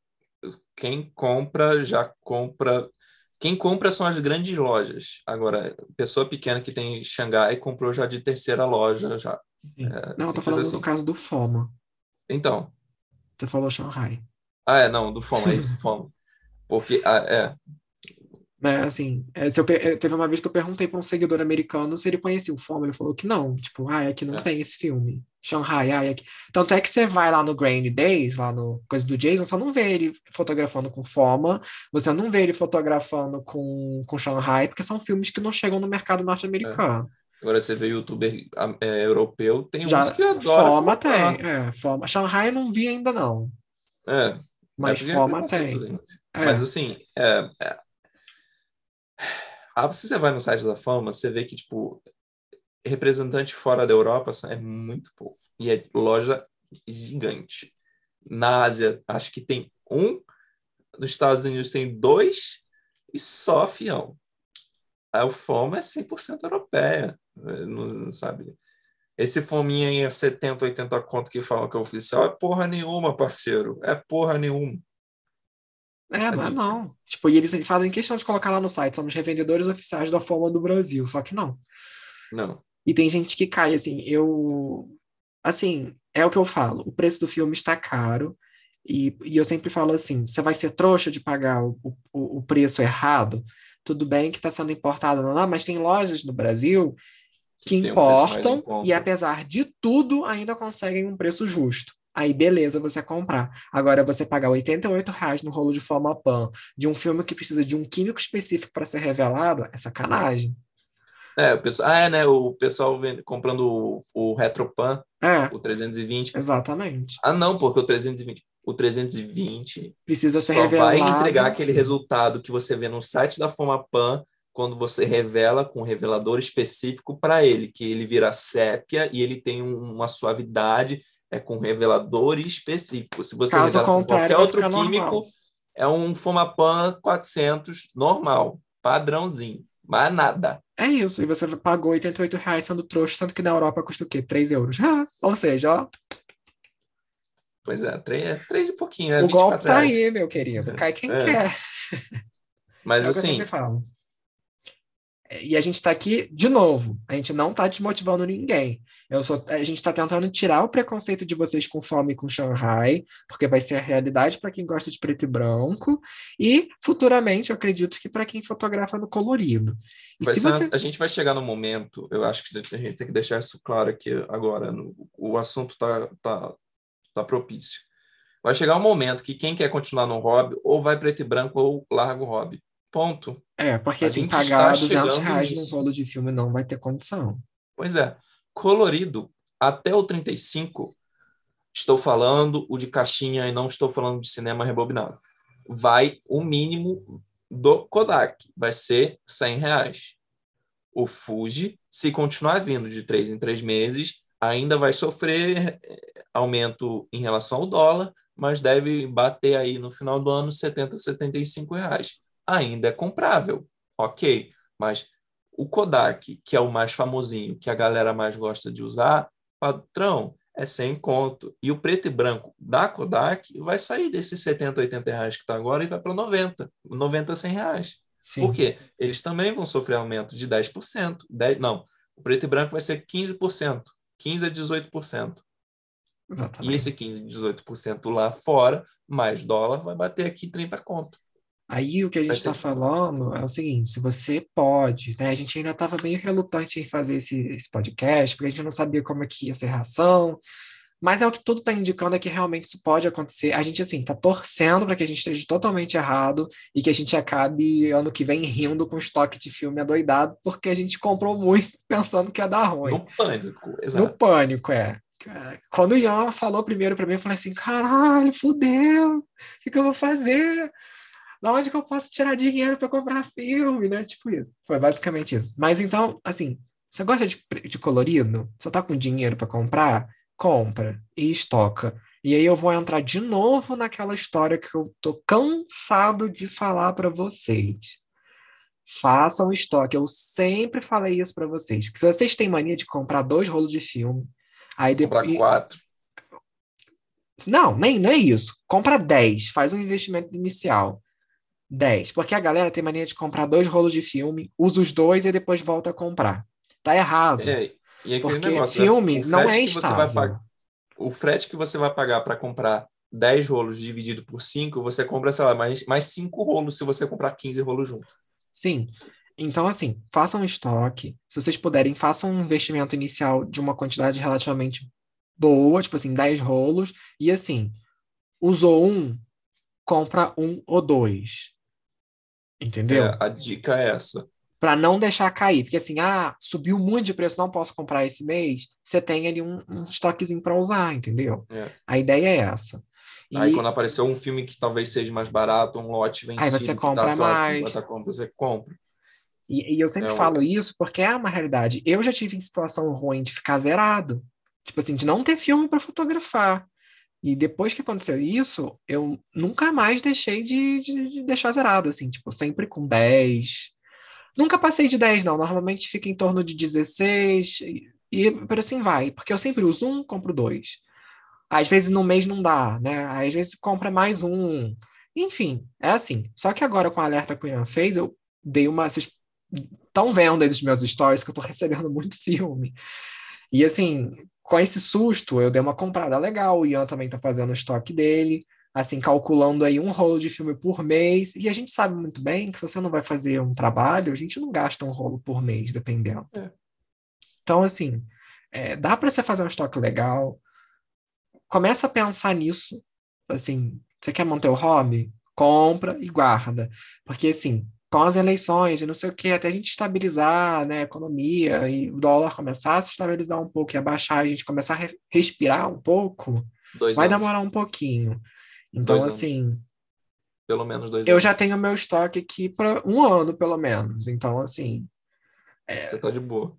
quem compra já compra quem compra são as grandes lojas. Agora, pessoa pequena que tem Xangai comprou já de terceira loja já. É, não, eu tô falando assim. do caso do Foma. Então. Você falou Shanghai. Ah, é, não, do Foma, é isso, Foma. Porque, ah, é. Né, assim, é, se eu, é, teve uma vez que eu perguntei para um seguidor americano se ele conhecia o Foma, ele falou que não, tipo, ah, aqui não é. tem esse filme. Shanghai, ah, aqui. Tanto é que você vai lá no Grain Days, lá no coisa do Jason, você não vê ele fotografando com Foma, você não vê ele fotografando com, com Shanghai, porque são filmes que não chegam no mercado norte-americano. É. Agora você vê youtuber é, europeu, tem Já, uns que adoram. Foma tem, é, Foma. Shanghai eu não vi ainda não. É. Mas é Foma tem. É. Mas assim, é, é... Ah, se você vai no site da Fama, você vê que, tipo, representante fora da Europa é muito pouco. E é loja gigante. Na Ásia, acho que tem um. Nos Estados Unidos tem dois. E só fião. A Foma é 100% europeia. Não, sabe? Esse fominha aí é 70, 80 conto que falam que é oficial é porra nenhuma, parceiro. É porra nenhuma. É, não é não. Tipo, e eles fazem questão de colocar lá no site, somos revendedores oficiais da forma do Brasil, só que não. Não. E tem gente que cai, assim, eu... Assim, é o que eu falo, o preço do filme está caro, e, e eu sempre falo assim, você vai ser trouxa de pagar o, o, o preço errado? Tudo bem que está sendo importado, não, não, mas tem lojas no Brasil que importam um e, apesar de tudo, ainda conseguem um preço justo. Aí, beleza, você comprar. Agora, você pagar 88 reais no rolo de forma pan de um filme que precisa de um químico específico para ser revelado, é sacanagem. É, o pessoal, ah, é, né? O pessoal comprando o, o Retropan, é, o 320. Exatamente. Ah, não, porque o 320, o 320 precisa ser só revelado. vai entregar aquele resultado que você vê no site da Formapan quando você revela com um revelador específico para ele, que ele vira sépia e ele tem uma suavidade é com revelador específico. Se você Caso revela com qualquer outro químico, normal. é um Fomapan 400 normal, padrãozinho, mais nada. É isso, e você pagou 88 reais sendo trouxa, sendo que na Europa custa o quê? 3 euros. Ou seja, ó. Pois é, 3, é 3 e pouquinho. É o golpe tá reais. aí, meu querido. Cai quem é. quer. Mas é assim, e a gente está aqui de novo. A gente não está desmotivando ninguém. Eu só, a gente está tentando tirar o preconceito de vocês com fome e com Shanghai, porque vai ser a realidade para quem gosta de preto e branco. E futuramente, eu acredito que para quem fotografa no colorido. Você... A gente vai chegar no momento, eu acho que a gente tem que deixar isso claro aqui agora. No, o assunto está tá, tá propício. Vai chegar um momento que quem quer continuar no hobby ou vai preto e branco ou larga o hobby. Ponto. É, porque A assim, pagar está 200 chegando reais nisso. rolo de filme não vai ter condição. Pois é. Colorido, até o 35, estou falando o de caixinha e não estou falando de cinema rebobinado. Vai o mínimo do Kodak, vai ser 100 reais. O Fuji, se continuar vindo de três em três meses, ainda vai sofrer eh, aumento em relação ao dólar, mas deve bater aí no final do ano 70, 75 reais. Ainda é comprável, ok, mas o Kodak, que é o mais famosinho, que a galera mais gosta de usar, patrão, é 100 conto. E o preto e branco da Kodak vai sair desses 70, 80 reais que está agora e vai para 90, 90, 100 reais. Sim. Por quê? Eles também vão sofrer aumento de 10%. 10, não, o preto e branco vai ser 15%, 15% a 18%. Exatamente. E esse 15%, 18% lá fora, mais dólar, vai bater aqui 30 conto. Aí o que a gente está falando é o seguinte: se você pode, né? A gente ainda estava meio relutante em fazer esse, esse podcast, porque a gente não sabia como é que ia ser a reação. Mas é o que tudo está indicando é que realmente isso pode acontecer. A gente, assim, está torcendo para que a gente esteja totalmente errado e que a gente acabe ano que vem rindo com estoque de filme adoidado, porque a gente comprou muito pensando que ia dar ruim. No pânico, No exato. pânico, é. Quando o Ian falou primeiro para mim, eu falei assim: caralho, fudeu, o que, que eu vou fazer? Da onde que eu posso tirar dinheiro para comprar filme, né? Tipo isso. Foi basicamente isso. Mas então, assim, você gosta de, de colorido? Você tá com dinheiro para comprar? Compra e estoca. E aí eu vou entrar de novo naquela história que eu tô cansado de falar para vocês. Façam estoque. Eu sempre falei isso para vocês. Que se vocês têm mania de comprar dois rolos de filme, aí Comprar depois. quatro. Não, nem, não é isso. Compra 10, faz um investimento inicial. 10. Porque a galera tem mania de comprar dois rolos de filme, usa os dois e depois volta a comprar. Tá errado. É, e aquele porque negócio, né? filme não é que você vai estável. pagar- o frete que você vai pagar para comprar 10 rolos dividido por 5, você compra, sei lá, mais, mais 5 rolos se você comprar 15 rolos junto. Sim. Então, assim, façam estoque. Se vocês puderem, façam um investimento inicial de uma quantidade relativamente boa, tipo assim, 10 rolos. E assim, usou um, compra um ou dois. Entendeu? É, a dica é essa. Para não deixar cair. Porque assim, ah, subiu muito de preço, não posso comprar esse mês. Você tem ali um, um estoquezinho para usar, entendeu? É. A ideia é essa. E Aí quando aparecer um filme que talvez seja mais barato, um lote vencido, você que compra tá, sei lá, mais. 50 conto, você compra. E, e eu sempre É o- falo isso porque é uma realidade. Eu já tive em situação ruim de ficar zerado. Tipo assim, de não ter filme para fotografar. E depois que aconteceu isso, eu nunca mais deixei de, de- de deixar zerado, assim, tipo, sempre com 10. Nunca passei de 10, não. Normalmente fica em torno de 16 e, e por assim vai. Porque eu sempre uso um, compro dois. Às vezes no mês não dá, né? Às vezes compra mais um. Enfim, é assim. Só que agora com o alerta que o Ian fez, eu dei uma. Vocês estão vendo aí dos meus stories que eu tô recebendo muito filme. E assim, com esse susto, eu dei uma comprada legal. O Ian também tá fazendo o estoque dele, assim, calculando aí um rolo de filme por mês. E a gente sabe muito bem que se você não vai fazer um trabalho, a gente não gasta um rolo por mês, dependendo. É. Então, assim, é, dá para você fazer um estoque legal. Começa a pensar nisso. Assim, você quer manter o hobby? Compra e guarda. Porque, assim, com as eleições e não sei o que, até a gente estabilizar né, a economia e o dólar começar a se estabilizar um pouco e abaixar, a gente começar a re- respirar um pouco, Dois vai anos. demorar um pouquinho. Então, Dois anos. assim, Pelo menos dois eu anos. já tenho meu estoque aqui para um ano, pelo menos. Então, assim, Você tá de boa.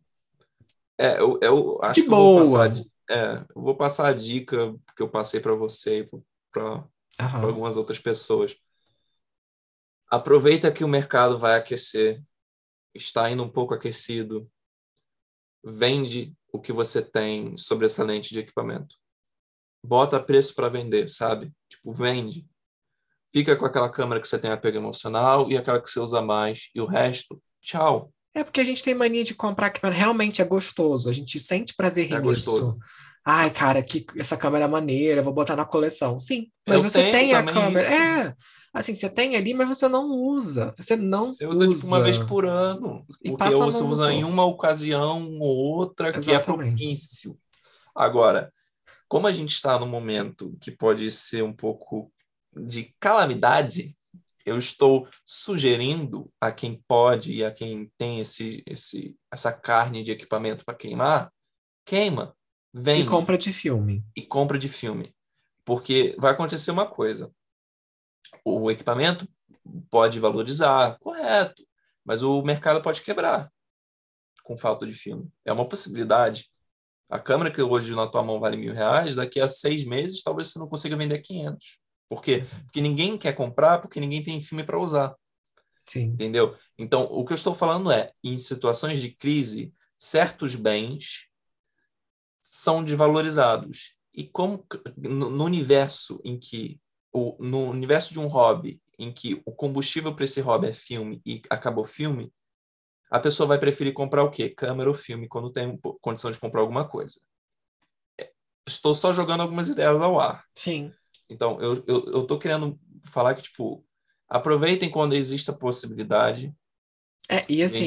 É, eu, eu acho De que eu vou boa. passar. É, eu vou passar a dica que eu passei para você e para algumas outras pessoas. Aproveita que o mercado vai aquecer, está indo um pouco aquecido. Vende o que você tem sobressalente de equipamento. Bota preço para vender, sabe? Tipo, vende. Fica com aquela câmera que você tem apego emocional e aquela que você usa mais. E o resto, tchau. É porque a gente tem mania de comprar que realmente é gostoso. A gente sente prazer É nisso. gostoso. Ai, cara, que essa câmera é maneira, vou botar na coleção. Sim, mas Eu você tem a câmera. isso. É, assim, você tem ali, mas você não usa. Você não Você usa, tipo, uma vez por ano. E Porque você usa em uma ocasião ou outra que é Exatamente. propício. Agora, como a gente está num momento que pode ser um pouco de calamidade, eu estou sugerindo a quem pode e a quem tem esse, esse, essa carne de equipamento para queimar, queima, vende. E compra de filme. E compra de filme. Porque vai acontecer uma coisa. O equipamento pode valorizar, correto, mas o mercado pode quebrar com falta de filme. É uma possibilidade. A câmera que hoje na tua mão vale mil reais, daqui a seis meses talvez você não consiga vender 500. Por quê? Porque ninguém quer comprar, porque ninguém tem filme para usar. Sim. Entendeu? Então, o que eu estou falando é, em situações de crise, certos bens são desvalorizados. E como no universo em que o, no universo de um hobby em que o combustível para esse hobby é filme e acabou filme, a pessoa vai preferir comprar o quê? Câmera ou filme quando tem condição de comprar alguma coisa. É, estou só jogando algumas ideias ao ar. Sim. Então, eu, eu, eu tô querendo falar que, tipo, aproveitem quando existe a possibilidade. É, e assim,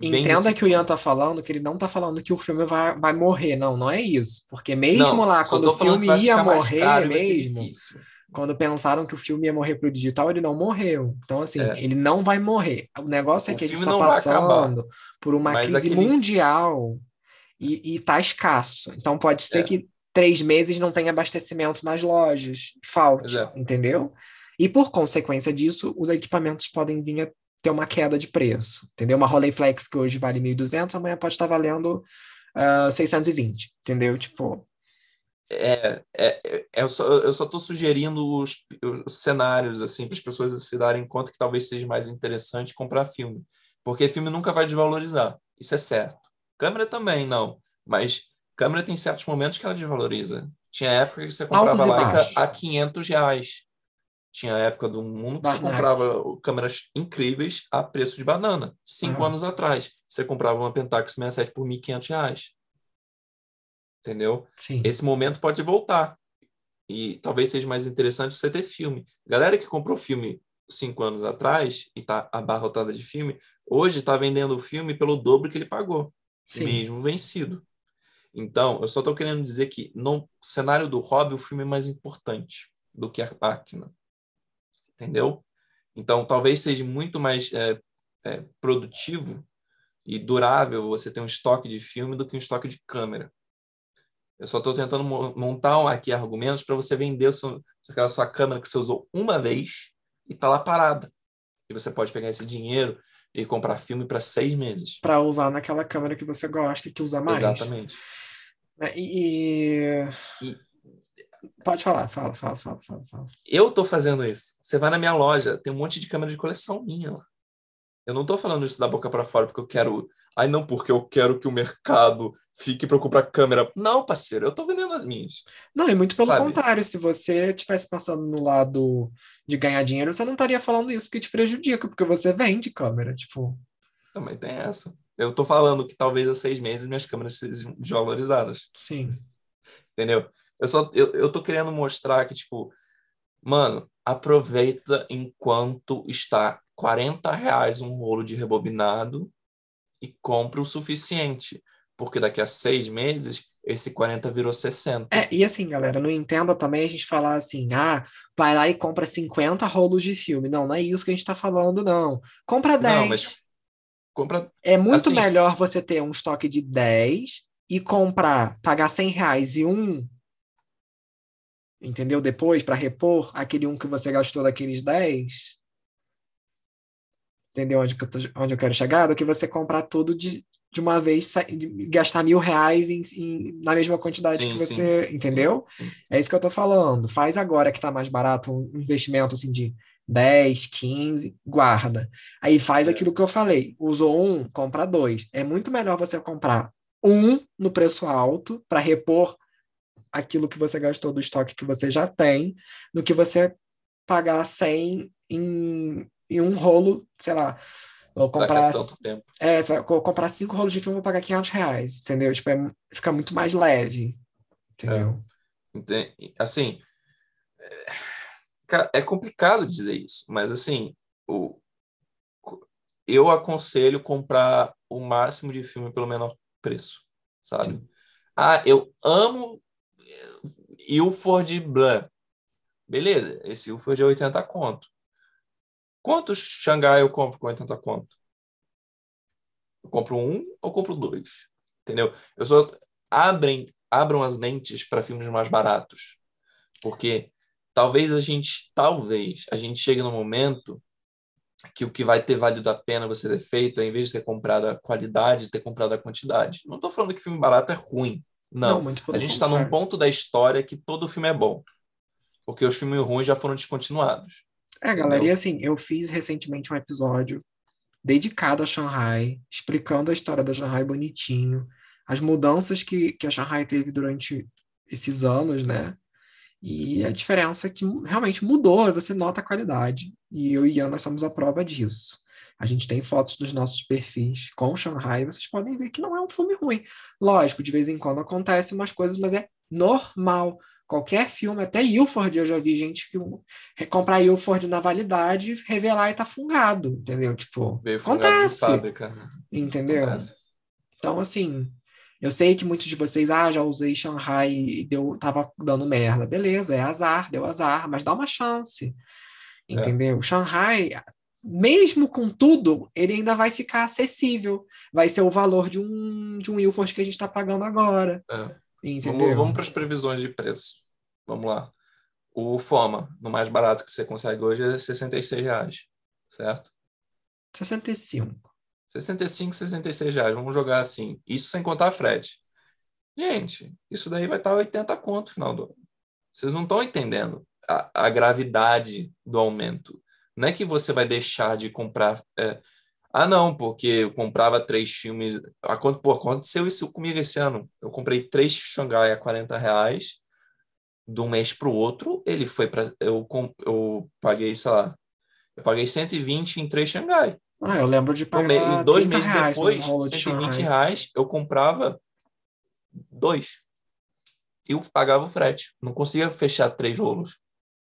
entenda que o Ian tá falando que ele não tá falando que o filme vai, vai morrer, não, não é isso. Porque mesmo não, lá, quando o filme ia morrer mesmo, quando pensaram que o filme ia morrer pro digital, ele não morreu. Então, assim, é. ele não vai morrer. O negócio é o que a gente tá passando por uma crise aquele... mundial e, e tá escasso. Então, pode ser é. que três meses não tem abastecimento nas lojas, falte, é. entendeu? E por consequência disso, os equipamentos podem vir a ter uma queda de preço, entendeu? Uma Rolleiflex que hoje vale 1.200, amanhã pode estar valendo uh, ah, 620, entendeu? Tipo... É, é, é, eu, só, eu só tô sugerindo os, os cenários, assim, para as pessoas se darem conta que talvez seja mais interessante comprar filme, porque filme nunca vai desvalorizar, isso é certo. Câmera também, não, mas câmera tem certos momentos que ela desvaloriza. Tinha época que você comprava Leica a 500 reais. Tinha época do mundo que você comprava câmeras incríveis a preço de banana. Cinco uhum. anos atrás, você comprava uma Pentax 67 por 1.500 reais. Entendeu? Sim. Esse momento pode voltar. E talvez seja mais interessante você ter filme. Galera que comprou filme cinco anos atrás e tá abarrotada de filme, hoje está vendendo o filme pelo dobro que ele pagou, Sim. mesmo vencido. Então, eu só estou querendo dizer que no cenário do hobby, o filme é mais importante do que a máquina. Entendeu? Então, talvez seja muito mais é, é, produtivo e durável você ter um estoque de filme do que um estoque de câmera. Eu só estou tentando montar aqui argumentos para você vender seu, aquela sua câmera que você usou uma vez e está lá parada. E você pode pegar esse dinheiro e comprar filme para seis meses. Para usar naquela câmera que você gosta e que usa mais. Exatamente. Né, e, e... Pode falar, fala, fala, fala, fala, fala. Eu tô fazendo isso. Você vai na minha loja, tem um monte de câmera de coleção minha lá. Eu não tô falando isso da boca para fora porque eu quero. Ai, não, porque eu quero que o mercado fique para comprar câmera. Não, parceiro, eu tô vendendo as minhas. Não, e muito pelo sabe? contrário. Se você tivesse passando no lado de ganhar dinheiro, você não estaria falando isso porque te prejudica, porque você vende câmera, tipo. Também tem essa. Eu tô falando que talvez há seis meses minhas câmeras sejam desvalorizadas. Sim. Entendeu? Eu só eu, eu tô querendo mostrar que, tipo, mano, aproveita enquanto está 40 reais um rolo de rebobinado e compra o suficiente. Porque daqui a seis meses, esse 40 virou 60. É, e assim, galera, não entenda também a gente falar assim, ah, vai lá e compra 50 rolos de filme. Não, não é isso que a gente tá falando, não. Compra 10. Não, mas compra. É muito assim, melhor você ter um estoque de 10 e comprar, pagar 100 reais e um, entendeu? Depois, para repor aquele um que você gastou daqueles 10. Entendeu onde, que eu, tô, onde eu quero chegar? Do que você comprar tudo de, de uma vez, gastar mil reais em, em, na mesma quantidade sim, que você. Sim. Entendeu? Sim. É isso que eu tô falando. Faz agora que tá mais barato um investimento assim de 10, 15, guarda. Aí faz é. aquilo que eu falei. Usou um, compra dois. É muito melhor você comprar um no preço alto para repor aquilo que você gastou do estoque que você já tem, do que você pagar 100 em, em um rolo, sei lá. Vou comprar, é, você vai comprar cinco rolos de filme, vou pagar 500 reais, entendeu? Tipo, é, fica muito mais leve, entendeu? É. Assim, é complicado dizer isso, mas assim, o, eu aconselho comprar o máximo de filme pelo menor preço, sabe? Sim. Ah, eu amo Ilford Blanc. Beleza, esse Ilford é 80 conto. Quantos Xangai eu compro com 80 conto? Eu compro um ou compro dois? Entendeu? Eu só abrem, abram as mentes para filmes mais baratos. Porque talvez a gente, talvez a gente chegue no momento que o que vai ter valido a pena você ter feito, em vez de ter comprado a qualidade, ter comprado a quantidade. Não estou falando que filme barato é ruim. Não, Não a gente está num ponto da história que todo filme é bom. Porque os filmes ruins já foram descontinuados. É, galera, e assim, eu fiz recentemente um episódio dedicado a Shanghai, explicando a história da Shanghai bonitinho, as mudanças que, que a Shanghai teve durante esses anos, né? E a diferença é que realmente mudou, você nota a qualidade. E eu e Ian, nós somos a prova disso. A gente tem fotos dos nossos perfis com Shanghai, vocês podem ver que não é um filme ruim. Lógico, de vez em quando acontecem umas coisas, mas é normal. Qualquer filme, até Ilford, eu já vi gente que comprar Ilford na validade, revelar e tá fungado, entendeu? Tipo, Veio acontece. Fábrica, né? Entendeu? Acontece. Então, assim, eu sei que muitos de vocês, ah, já usei Shanghai e deu, tava dando merda. Beleza, é azar, deu azar, mas dá uma chance. É. Entendeu? É. Shanghai, mesmo com tudo, ele ainda vai ficar acessível. Vai ser o valor de um, de um Ilford que a gente está pagando agora. É. Vamos, vamos para as previsões de preço. Vamos lá. O Foma, no mais barato que você consegue hoje, é 66 reais, certo? 65. 65, 66 reais. Vamos jogar assim. Isso sem contar a frete. Gente, isso daí vai estar 80 conto no final do ano. Vocês não estão entendendo a, a, gravidade do aumento. Não é que você vai deixar de comprar. É, ah, não, porque eu comprava três filmes. Pô, aconteceu isso comigo esse ano. Eu comprei três Xangai a 40 reais. De um mês para o outro, ele foi para. Eu, eu paguei, sei lá. Eu paguei 120 em três Xangai. Ah, eu lembro de pagar. E dois meses depois, 120 de reais, eu comprava dois. E eu pagava o frete. Não conseguia fechar três rolos,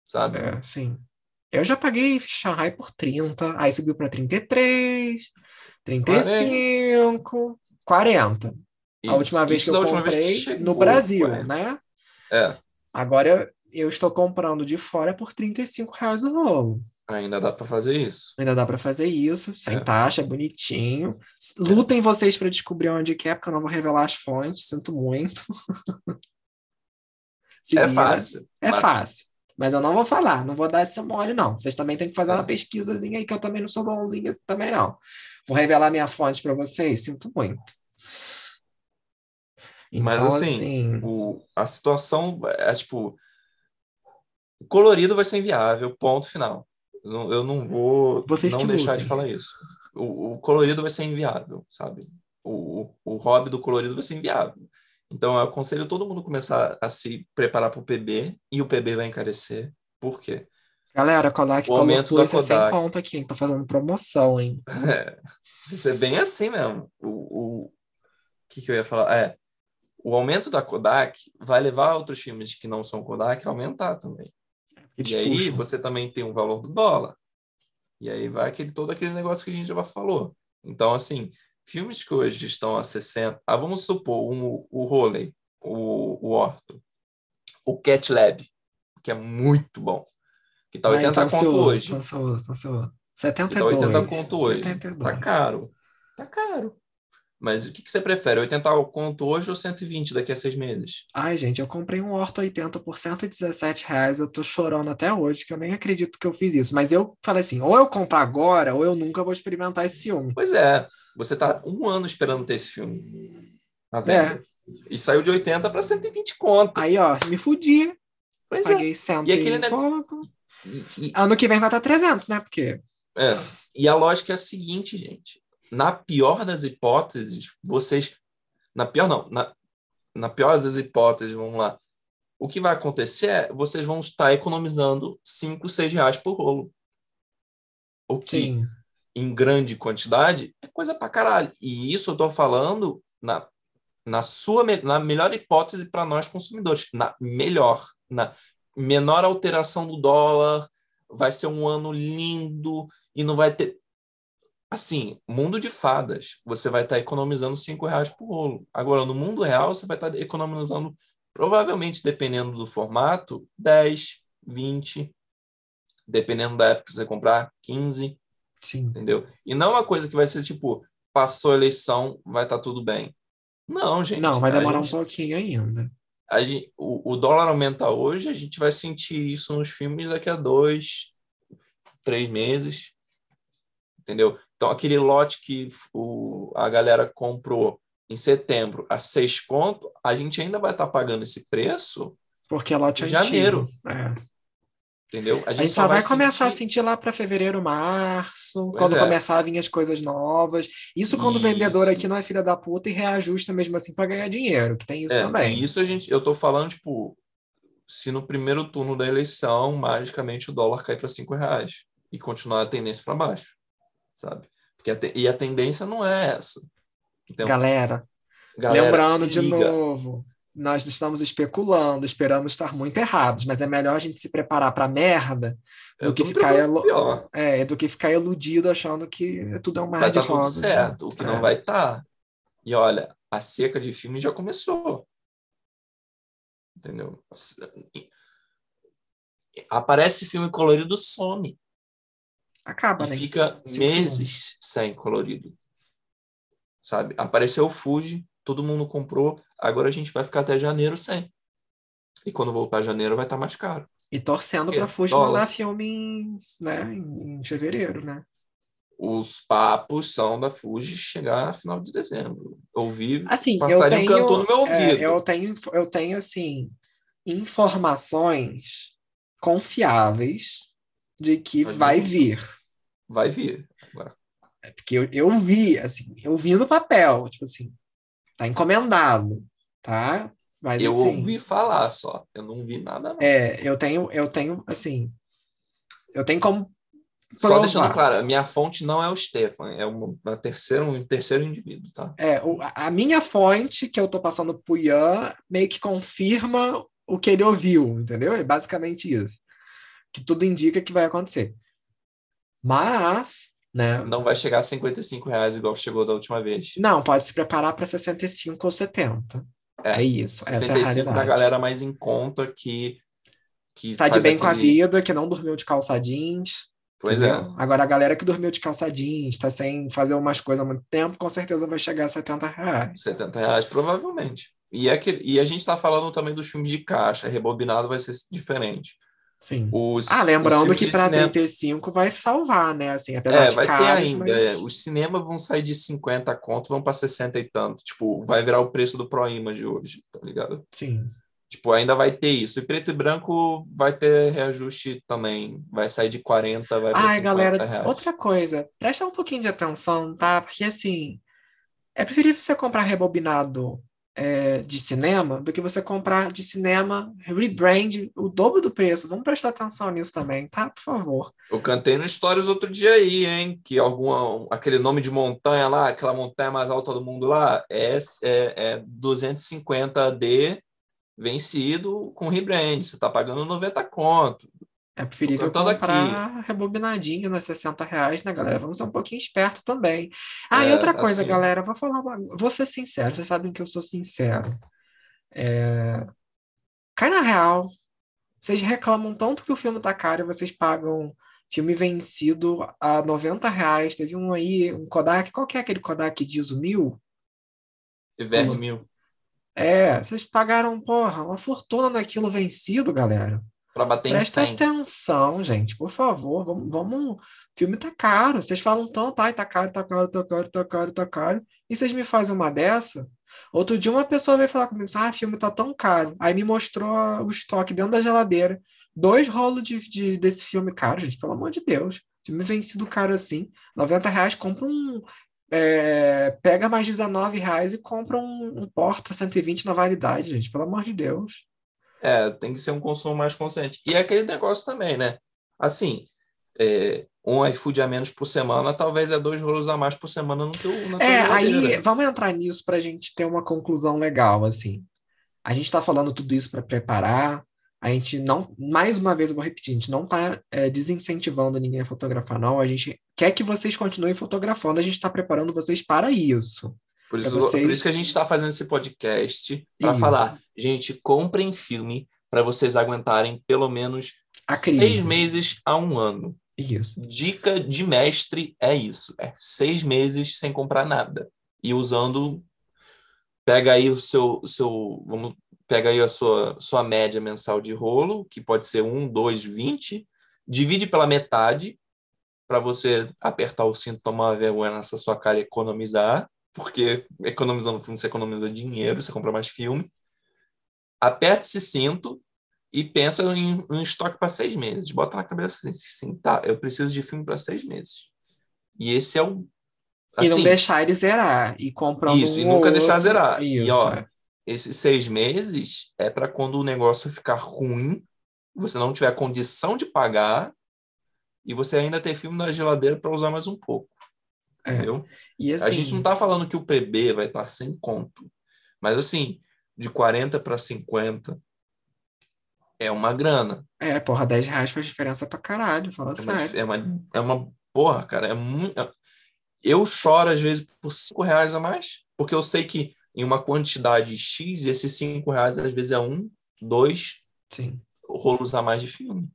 sabe? É, sim. Eu já paguei Shanghai por 30, aí subiu para 33, 35, 40. Isso. A última vez que eu comprei que no Brasil, né? É. Agora eu estou comprando de fora por 35 reais o rolo. Ainda dá para fazer isso. Ainda dá para fazer isso, sem é. taxa, bonitinho. Lutem vocês para descobrir onde é, porque eu não vou revelar as fontes, sinto muito. é fácil. É mas... fácil. Mas eu não vou falar, não vou dar esse mole, não. Vocês também têm que fazer uma pesquisazinha aí, que eu também não sou bonzinho também, não. Vou revelar minha fonte para vocês, sinto muito. Então, Mas assim, assim... O, a situação é tipo. O colorido vai ser inviável, ponto final. Eu não, eu não vou Vocês não deixar lutem. de falar isso. O, o, colorido vai ser inviável, sabe? O, o, o hobby do colorido vai ser inviável. Então, eu aconselho todo mundo começar a se preparar para o PB e o PB vai encarecer. Por quê? Galera, Kodak o aumento da Kodak. sem conta aqui, Tô fazendo promoção, hein? É, isso é bem assim mesmo. O, o que, que eu ia falar? É, o aumento da Kodak vai levar outros filmes que não são Kodak a aumentar também. Eles e aí puxam. você também tem o valor do dólar. E aí vai aquele, todo aquele negócio que a gente já falou. Então, assim, filmes que hoje estão a 60, ah, vamos supor, um, o Roley, o, o Orto, o Cat Lab, que é muito bom, que tá 80 ah, conto hoje. Tá, tá, tá, 72. Que tá 80 conto hoje. 72. Tá caro. Tá caro. Mas o que, que você prefere, 80 conto hoje ou 120 daqui a seis meses? Ai, gente, eu comprei um Horto 80 por 117 reais, eu tô chorando até hoje, que eu nem acredito que eu fiz isso. Mas eu falei assim, ou eu compro agora, ou eu nunca vou experimentar esse filme. Pois é, você tá um ano esperando ter esse filme. Tá vendo? É. E saiu de 80 para 120 conto. Aí, ó, me fudi. Pois é. Paguei é. 100 e aquele e pouco. E, e... Ano que vem vai estar 300, né? Porque... É. E a lógica é a seguinte, gente na pior das hipóteses, vocês. Na pior, não. Na, na pior das hipóteses, vamos lá. O que vai acontecer é vocês vão estar economizando 5, 6 reais por rolo. O que, Sim. em grande quantidade, é coisa pra caralho. E isso eu tô falando na, na sua na melhor hipótese para nós consumidores. Na melhor. Na menor alteração do dólar. Vai ser um ano lindo e não vai ter assim, mundo de fadas, você vai estar tá economizando cinco reais por rolo. Agora, no mundo real, você vai estar tá economizando Provavelmente, dependendo do formato, 10, 20, dependendo da época que você comprar, 15. Sim. Entendeu? E não é uma coisa que vai ser tipo, passou a eleição, vai estar tá tudo bem. Não, gente. Não, vai demorar gente, um pouquinho ainda. Gente, o, o dólar aumenta hoje, a gente vai sentir isso nos filmes daqui a dois, três meses. Entendeu? Então, aquele lote que o, a galera comprou em setembro a seis conto, a gente ainda vai estar tá pagando esse preço porque é lote em janeiro. É. Entendeu? A gente, a gente só, vai, vai começar a sentir lá para fevereiro, março, pois quando é. começar a vir as coisas novas. Isso quando isso. o vendedor aqui não é filha da puta e reajusta mesmo assim para ganhar dinheiro, que tem isso é, também. Isso a gente, eu tô falando, tipo, se no primeiro turno da eleição, magicamente o dólar cair para cinco reais e continuar a tendência para baixo, sabe? Porque a e a tendência não é essa. Então, galera, galera, lembrando de liga. novo, nós estamos especulando, esperamos estar muito errados, mas é melhor a gente se preparar para merda do que, ficar é, do que ficar iludido achando que tudo é um mar vai de tá. Tudo né? certo, o que é. não vai estar. Tá. E olha, a seca de filme já começou. Entendeu? Aparece filme colorido, some. Acaba, e né? Fica meses sem colorido. Sabe? Apareceu o Fuji, todo mundo comprou, agora a gente vai ficar até janeiro sem. E quando voltar janeiro vai estar tá mais caro. E torcendo para Fuji mandar filme em, né, em fevereiro, né? Os papos são da Fuji chegar final de dezembro. Ouvi assim, passarinho tenho, cantou no meu é, ouvido. É, eu tenho, eu tenho assim informações confiáveis de que Mas vai vir. Vai vir. Agora. É porque eu, eu vi, assim, eu vi no papel, tipo assim, Tá encomendado, tá? Mas, eu assim, ouvi falar só, eu não vi nada. Não. É, eu tenho, eu tenho, assim, eu tenho como Provar. Só deixando claro, a minha fonte não é o Stefan, é uma, uma terceira, um terceiro indivíduo, tá? É, o, a minha fonte, que eu tô passando pro Ian, meio que confirma o que ele ouviu, entendeu? É basicamente isso. Que tudo indica que vai acontecer. Mas né? Não vai chegar a 55 reais igual chegou da última vez. Não, pode se preparar para 65 ou 70. É, é isso. 65 essa é da galera mais em conta que. que tá de bem aquele... com a vida, que não dormiu de calça jeans. Pois entendeu? é. Agora, a galera que dormiu de calça jeans, tá sem fazer umas coisas há muito tempo, com certeza vai chegar a 70 reais. 70 reais, provavelmente. E, é que, e a gente está falando também dos filmes de caixa, rebobinado vai ser diferente. Sim. Os, ah, lembrando que para cinema... 35 vai salvar, né? Assim, apesar é, de vai caros, ter ainda. Mas... É, os cinemas vão sair de 50 conto, vão para 60 e tanto. Tipo, vai virar o preço do Pro Image hoje, tá ligado? Sim. Tipo, ainda vai ter isso. E preto e branco vai ter reajuste também. Vai sair de 40, vai para 50 galera, reais. outra coisa. Presta um pouquinho de atenção, tá? Porque, assim, é preferível você comprar rebobinado é, de cinema do que você comprar de cinema rebrand o dobro do preço. Vamos prestar atenção nisso também, tá? Por favor. Eu cantei no Stories outro dia aí, hein? Que alguma, aquele nome de montanha lá, aquela montanha mais alta do mundo lá, é, é, é 250D vencido com rebrand. Você tá pagando 90 conto. É preferível comprar aqui. rebobinadinho nos 60 reais, né, galera? Vamos ser um pouquinho esperto também. Ah, é, e outra coisa, assim... galera, vou falar uma... Vou ser sincero, vocês sabem que eu sou sincero. É... Cai na real. Vocês reclamam tanto que o filme tá caro e vocês pagam filme vencido a 90 reais. Teve um aí, um Kodak. Qual que é aquele Kodak de uso mil? Verme mil. É, vocês pagaram, porra, uma fortuna naquilo vencido, galera para bater Presta em 100. atenção, gente, por favor, vamos, vamos. O filme tá caro. Vocês falam tanto, ai, tá caro, tá caro, tá caro, tá caro, tá caro. E vocês me fazem uma dessa? Outro dia uma pessoa veio falar comigo, ah, filme tá tão caro. Aí me mostrou o estoque dentro da geladeira. Dois rolos de, de, desse filme caro, gente, pelo amor de Deus. Filme vencido caro assim. 90 reais, compra um. É, pega mais 19 reais e compra um, um Porta 120 na validade, gente, pelo amor de Deus. É, tem que ser um consumo mais consciente. E é aquele negócio também, né? Assim, é, um iFood a menos por semana, talvez é dois rolos a mais por semana no teu na É, aí vamos entrar nisso para a gente ter uma conclusão legal, assim. A gente está falando tudo isso para preparar. A gente não, mais uma vez eu vou repetir, a gente não está é, desincentivando ninguém a fotografar, não. A gente quer que vocês continuem fotografando, a gente está preparando vocês para isso. Por isso, vocês- por isso que a gente está fazendo esse podcast para falar, gente, comprem filme para vocês aguentarem pelo menos seis meses a um ano. Isso. Dica de mestre é isso: é seis meses sem comprar nada e usando. Pega aí o seu, o seu vamos pega aí a sua, sua média mensal de rolo, que pode ser um, dois, vinte, divide pela metade para você apertar o cinto, tomar uma vergonha nessa sua cara e economizar, porque economizando filme você economiza dinheiro, você compra mais filme. Aperte esse cinto e pensa em um estoque para seis meses. Bota na cabeça assim, assim, tá, eu preciso de filme para seis meses. E esse é o. e não assim, deixar ele zerar. E comprando Isso, um e nunca deixar outro. zerar. Isso, E, ó, é. esses seis meses é para quando o negócio ficar ruim, você não tiver condição de pagar e você ainda ter filme na geladeira para usar mais um pouco. É. Entendeu? E assim, A gente não tá falando que o PB vai estar sem conto, mas assim, de 40 para 50 é uma grana. É, porra, 10 reais faz diferença pra caralho, fala É uma, sério. é uma, é uma porra, cara, é muito. Eu choro às vezes por 5 reais a mais, porque eu sei que em uma quantidade X, esses 5 reais às vezes é um, dois Sim. rolos a mais de filme,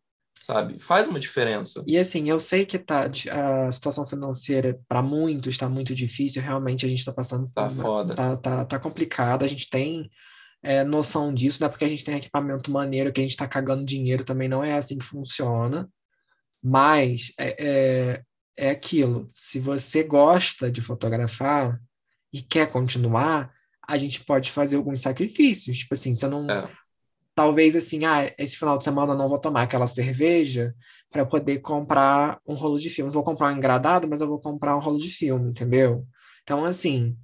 sabe? Faz uma diferença. E assim, eu sei que tá, a situação financeira para muitos está muito difícil, realmente a gente está passando Tá por uma- foda. tá, tá, tá complicado, a gente tem é, noção disso, não é porque a gente tem equipamento maneiro que a gente está cagando dinheiro, também não é assim que funciona, mas é, é, é aquilo, se você gosta de fotografar e quer continuar, a gente pode fazer alguns sacrifícios, tipo assim, você não, É. talvez assim, ah, esse final de semana eu não vou tomar aquela cerveja para poder comprar um rolo de filme. Vou comprar um engradado, mas eu vou comprar um rolo de filme, entendeu? Então, assim,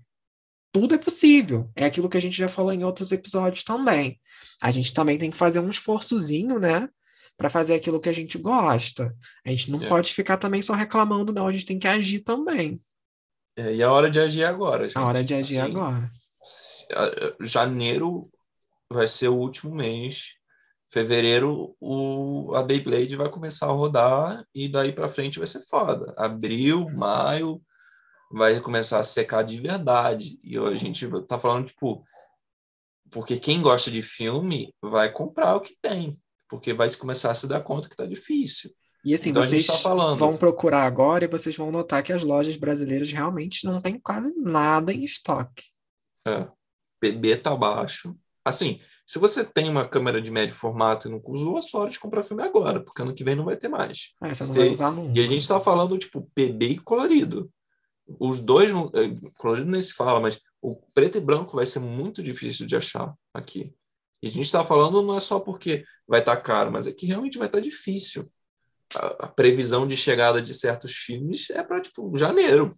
tudo é possível. É aquilo que a gente já falou em outros episódios também. A gente também tem que fazer um esforçozinho, né? Para fazer aquilo que a gente gosta. A gente não É. pode ficar também só reclamando, não. A gente tem que agir também. É, e a hora de agir é agora, gente. A hora de agir Assim, agora. Janeiro vai ser o último mês. Fevereiro, o, a Beyblade vai começar a rodar e daí para frente vai ser foda. Abril, maio, vai começar a secar de verdade. E a gente tá falando, tipo, porque quem gosta de filme vai comprar o que tem, porque vai começar a se dar conta que tá difícil. E assim, Então vocês tá falando. vão procurar agora e vocês vão notar que as lojas brasileiras realmente não têm quase nada em estoque. É. PB tá baixo. Assim, se você tem uma câmera de médio formato e nunca usou, só hora de comprar filme agora, porque ano que vem não vai ter mais. É, você não vai usar nunca. E a gente tá falando, tipo, PB e colorido. Os dois, não- eh, colorido nem se fala, mas o preto e branco vai ser muito difícil de achar aqui. E a gente tá falando não é só porque vai estar caro, mas é que realmente vai estar difícil. A, a previsão de chegada de certos filmes é para, tipo, janeiro.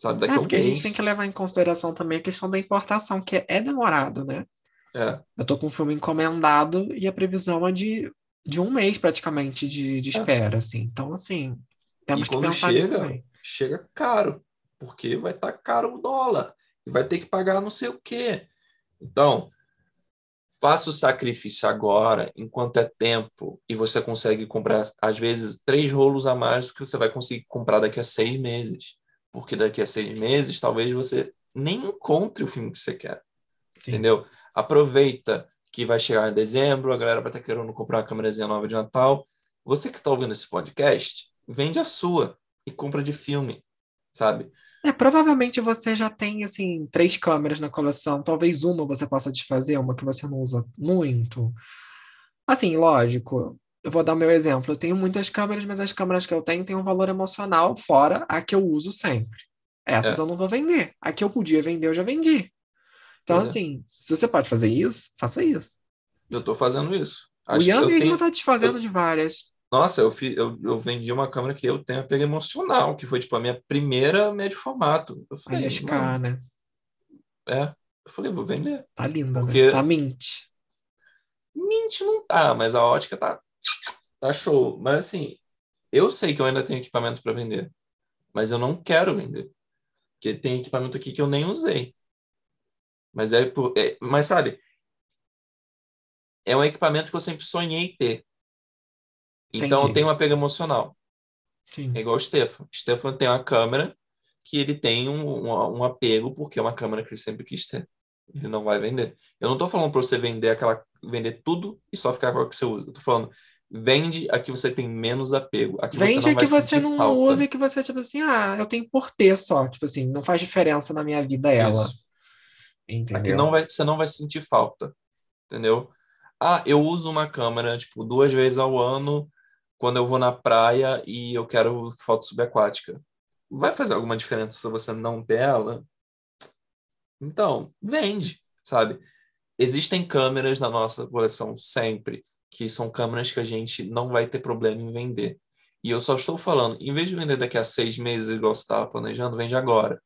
Sabe? Daqui É, a um porque a gente tem que levar em consideração também a questão da importação, que é demorado, né? É. Eu tô com o filme encomendado e a previsão é de, de um mês praticamente de, de espera, assim. Então, assim, temos E que pensar nisso chega, também. chega caro, porque vai estar caro o dólar e vai ter que pagar não sei o quê. Então, faça o sacrifício agora, enquanto é tempo, e você consegue comprar, às vezes, três rolos a mais do que você vai conseguir comprar daqui a seis meses. Porque daqui a seis meses, talvez você nem encontre o filme que você quer. Sim. Entendeu? Aproveita que vai chegar em dezembro, a galera vai estar querendo comprar uma câmerazinha nova de Natal. Você que está ouvindo esse podcast, vende a sua e compra de filme, sabe? É, provavelmente você já tem, assim, três câmeras na coleção. Talvez uma você possa desfazer, uma que você não usa muito. Assim, lógico, eu vou dar meu exemplo. Eu tenho muitas câmeras, mas as câmeras que eu tenho têm um valor emocional fora a que eu uso sempre. Essas É. eu não vou vender. A que eu podia vender, eu já vendi. Então, Pois é. assim, se você pode fazer isso, faça isso. Eu estou fazendo isso. o Acho que Ian eu mesmo tenho- tá desfazendo de várias. Nossa, eu, fi- eu, eu vendi uma câmera que eu tenho apego emocional, que foi tipo a minha primeira médio formato. Eu Aí falei, a SK, né? é. Eu falei, vou vender. Tá linda, Porque- né? Tá mint. Mint não tá, mas a ótica tá, tá show. Mas assim, eu sei que eu ainda tenho equipamento para vender, mas eu não quero vender. Porque tem equipamento aqui que eu nem usei. Mas é, por- é- mas sabe, é um equipamento que eu sempre sonhei ter. Então eu Entendi. tenho um apego emocional. Sim. É igual o Stefan. O Stefan tem uma câmera que ele tem um, um, um apego porque é uma câmera que ele sempre quis ter. Ele não vai vender. Eu não estou falando para você vender aquela vender tudo e só ficar com a que você usa. Eu tô falando vende a que você tem menos apego. A que Vende você não a que você não falta. usa e que você, tipo assim, ah, eu tenho por ter só. Tipo assim, não faz diferença na minha vida ela. Isso. Entendeu? que não vai, você não vai sentir falta. Entendeu? Ah, eu uso uma câmera, tipo, duas vezes ao ano quando eu vou na praia e eu quero foto subaquática. Vai fazer alguma diferença se você não ter ela? Então, vende, sabe? Existem câmeras na nossa coleção sempre, que são câmeras que a gente não vai ter problema em vender. E eu só estou falando, em vez de vender daqui a seis meses, igual você estava planejando, vende agora,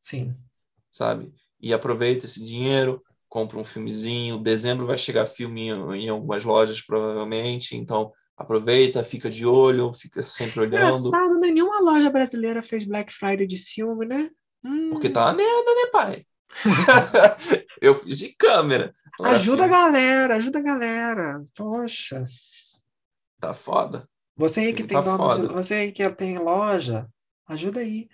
Sim. sabe? E aproveita esse dinheiro, compra um filmezinho. Dezembro vai chegar filme em, em algumas lojas, provavelmente. Então, aproveita, fica de olho, fica sempre olhando. Engraçado, né? Nenhuma loja brasileira fez Black Friday de filme, né? Hum, Porque tá uma merda, né, pai? eu fiz de câmera. Ajuda a galera, ajuda a galera. Poxa. Tá foda. Você aí que Filme tem tá dono você aí que tem loja, ajuda aí.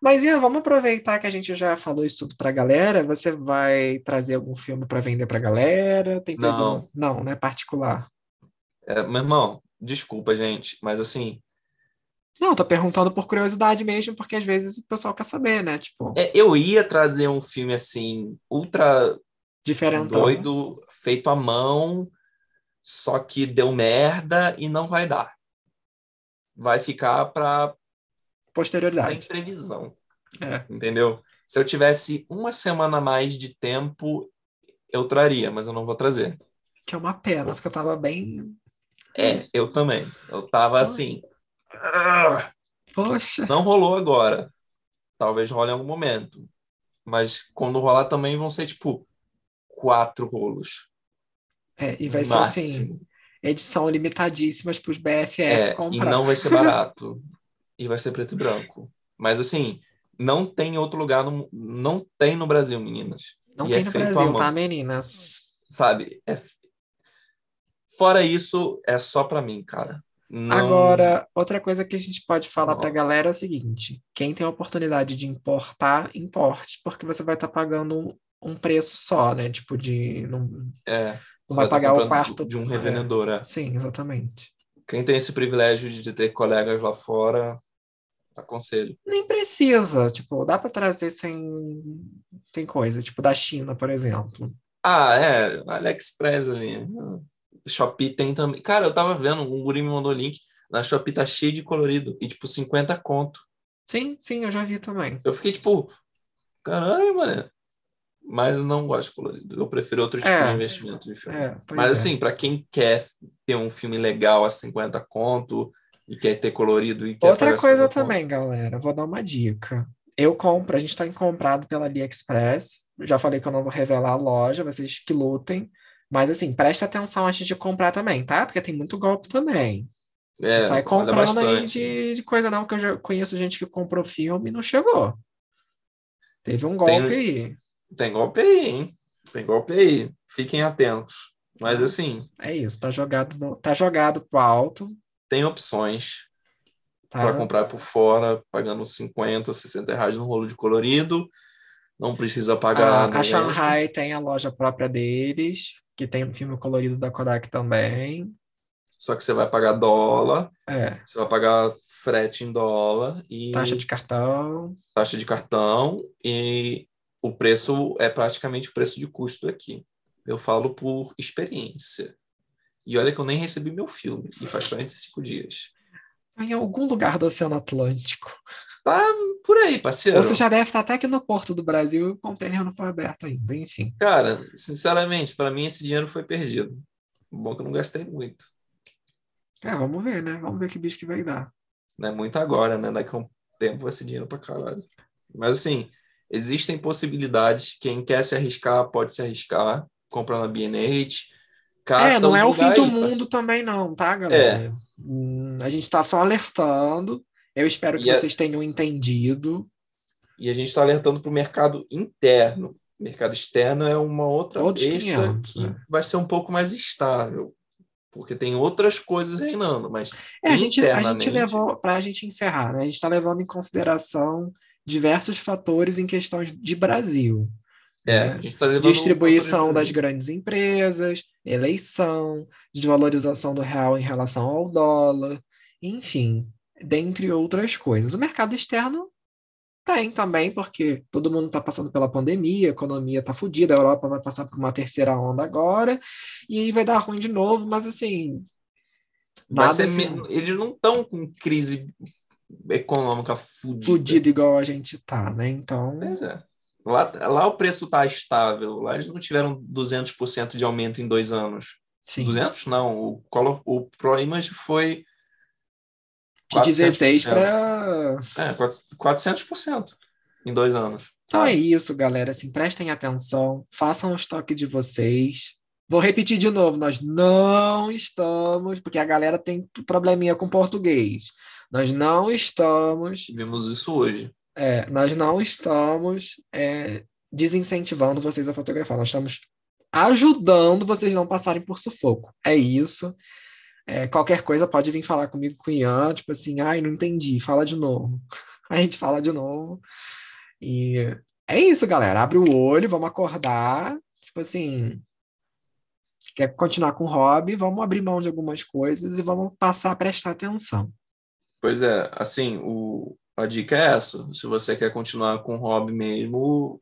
Mas Ian, vamos aproveitar que a gente já falou isso tudo pra galera. Você vai trazer algum filme pra vender pra galera? Tem previsão? Não, né? Particular. É, meu irmão, desculpa, gente, mas assim, Não, tô perguntando por curiosidade mesmo, porque às vezes o pessoal quer saber, né? Tipo, é, eu ia trazer um filme assim, ultra diferentão. doido, feito à mão, só que deu merda e não vai dar. Vai ficar para sem Posterioridade. previsão, É. entendeu? Se eu tivesse uma semana a mais de tempo, eu traria, mas eu não vou trazer. Que é uma pena, porque eu tava bem. É, eu também. Eu tava assim. Poxa. Não rolou agora. Talvez role em algum momento. Mas quando rolar também vão ser tipo quatro rolos. É, e vai no ser assim, máximo. edição limitadíssimas pros BFF É, e comprar. não vai ser barato. e vai ser preto e branco. Mas assim, não tem outro lugar, no, não tem no Brasil, meninas. Não E tem é no Brasil, tá, meninas? Sabe? É... Fora isso, é só pra mim, cara. Não... Agora, outra coisa que a gente pode falar Não. pra galera é o seguinte: quem tem a oportunidade de importar, importe, porque você vai estar pagando um, preço só, né? Tipo, de. Não, É, você vai tá pagar o comprando quarto. de um É. revendedor. é. Sim, exatamente. Quem tem esse privilégio de ter colegas lá fora, aconselho. Nem precisa, tipo, dá pra trazer sem. Tem coisa, tipo, da China, por exemplo. Ah, é, AliExpress ali. Shopee tem também. Cara, eu tava vendo, um guri me mandou o link. Na Shopee tá cheio de colorido. E, tipo, 50 conto. Sim, sim, eu já vi também. Eu fiquei, tipo, caralho, mano. Mas não gosto de colorido. Eu prefiro outro tipo É. de investimento de filme. É, Mas, é. assim, pra quem quer ter um filme legal a 50 conto e quer ter colorido e quer Outra coisa 50 conto, também, galera, vou dar uma dica. Eu compro, a gente está comprado pela AliExpress. Já falei que eu não vou revelar a loja, vocês que lutem. Mas assim, preste atenção antes de comprar também, tá? Porque tem muito golpe também. É, Sai comprando aí de, de coisa não, que eu já conheço gente que comprou filme e não chegou. Teve um golpe aí. Tem golpe aí, hein? Tem golpe aí. Fiquem atentos. Mas, Ah. assim, É isso, tá jogado, tá jogado pro alto, tem opções. tá? para comprar por fora, pagando 50, 60 reais no rolo de colorido. Não precisa pagar. A, a né? Shanghai tem a loja própria deles, que tem o filme colorido da Kodak também. Só que você vai pagar dólar, É, você vai pagar frete em dólar e taxa de cartão. taxa de cartão e o preço é praticamente o preço de custo aqui. Eu falo por experiência. E olha que eu nem recebi meu filme, e faz 45 dias. Em algum lugar do Oceano Atlântico. Por aí, parceiro. Ou você já deve estar até aqui no Porto do Brasil e o container não foi aberto ainda, enfim. Cara, sinceramente, para mim esse dinheiro foi perdido. Bom que eu não gastei muito. É, vamos ver, né? Vamos ver que bicho que vai dar. Não é muito agora, né? Daqui a um tempo vai ser dinheiro pra caralho. Mas assim, existem possibilidades. Quem quer se arriscar, pode se arriscar. Comprar na É, não é o fim do aí, mundo parceiro. também não, tá, galera? Hum, a gente tá só alertando. Eu espero que E é- vocês tenham entendido. E a gente está alertando para o mercado interno. O mercado externo é uma outra besta 500, que né? vai ser um pouco mais estável. Porque tem outras coisas reinando, mas É, a gente, a gente levou, para a gente encerrar, né? A gente está levando em consideração diversos fatores em questões de Brasil. É, né? a gente tá levando Distribuição o das grandes empresas, eleição, desvalorização do real em relação ao dólar, enfim, dentre outras coisas. O mercado externo tem também, porque todo mundo está passando pela pandemia, a economia está fodida, a Europa vai passar por uma terceira onda agora, e aí vai dar ruim de novo, mas assim. Ser assim, Eles não estão com crise econômica fudida. fudido igual a gente tá, né? Então, Pois é. Lá, lá o preço está estável. Lá eles não tiveram 200% de aumento em dois anos. sim. 200? Não. O, Color, o Pro Image foi De 16 400%. para. É, 400% em dois anos. Então é isso, galera. Assim, prestem atenção, façam o estoque de vocês. Vou repetir de novo: nós não estamos, porque a galera tem probleminha com português. Nós não estamos, Vimos isso hoje. É, nós não estamos é, desincentivando vocês a fotografar. Nós estamos ajudando vocês não passarem por sufoco. É isso. É, qualquer coisa pode vir falar comigo com o Ian, tipo assim, ai, não entendi, fala de novo. A gente fala de novo. E é isso, galera. Abre o olho, vamos acordar. Tipo assim, quer continuar com o hobby, vamos abrir mão de algumas coisas e vamos passar a prestar atenção. Pois é, assim, o, a dica é essa. Se você quer continuar com o hobby mesmo,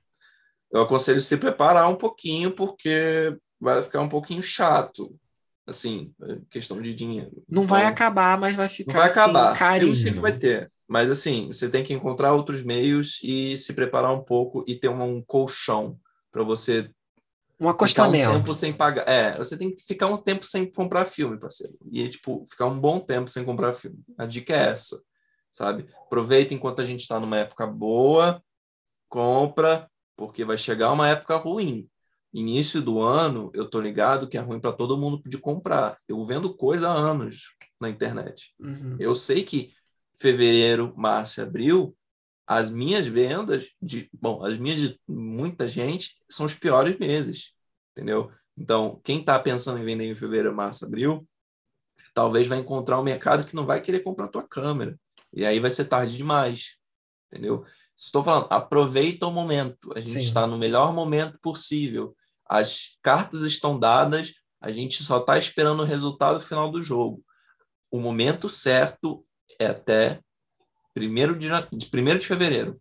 eu aconselho se preparar um pouquinho, porque vai ficar um pouquinho chato. Assim, é questão de dinheiro. Não vai Então, acabar, mas vai ficar Não vai acabar. assim, carinho. Filme sempre vai ter. Mas assim, você tem que encontrar outros meios e se preparar um pouco e ter um, um colchão para você Um ficar um acostamento. tempo sem pagar. É, você tem que ficar um tempo sem comprar filme, parceiro. E tipo, ficar um bom tempo sem comprar filme. A dica é essa, sabe? Aproveita enquanto a gente está numa época boa, compra, porque vai chegar uma época ruim. Início do ano, eu tô ligado que é ruim para todo mundo de comprar. Eu vendo coisa há anos na internet. Uhum. Eu sei que fevereiro, março e abril, as minhas vendas de, bom, as minhas de muita gente são os piores meses, entendeu? Então, quem está pensando em vender em fevereiro, março, abril, talvez vai encontrar um mercado que não vai querer comprar tua câmera. E aí vai ser tarde demais, entendeu? Estou falando, aproveita o momento. A gente Sim. está no melhor momento possível. As cartas estão dadas, a gente só está esperando o resultado final do jogo. O momento certo é até 1 de, de, 1 de fevereiro.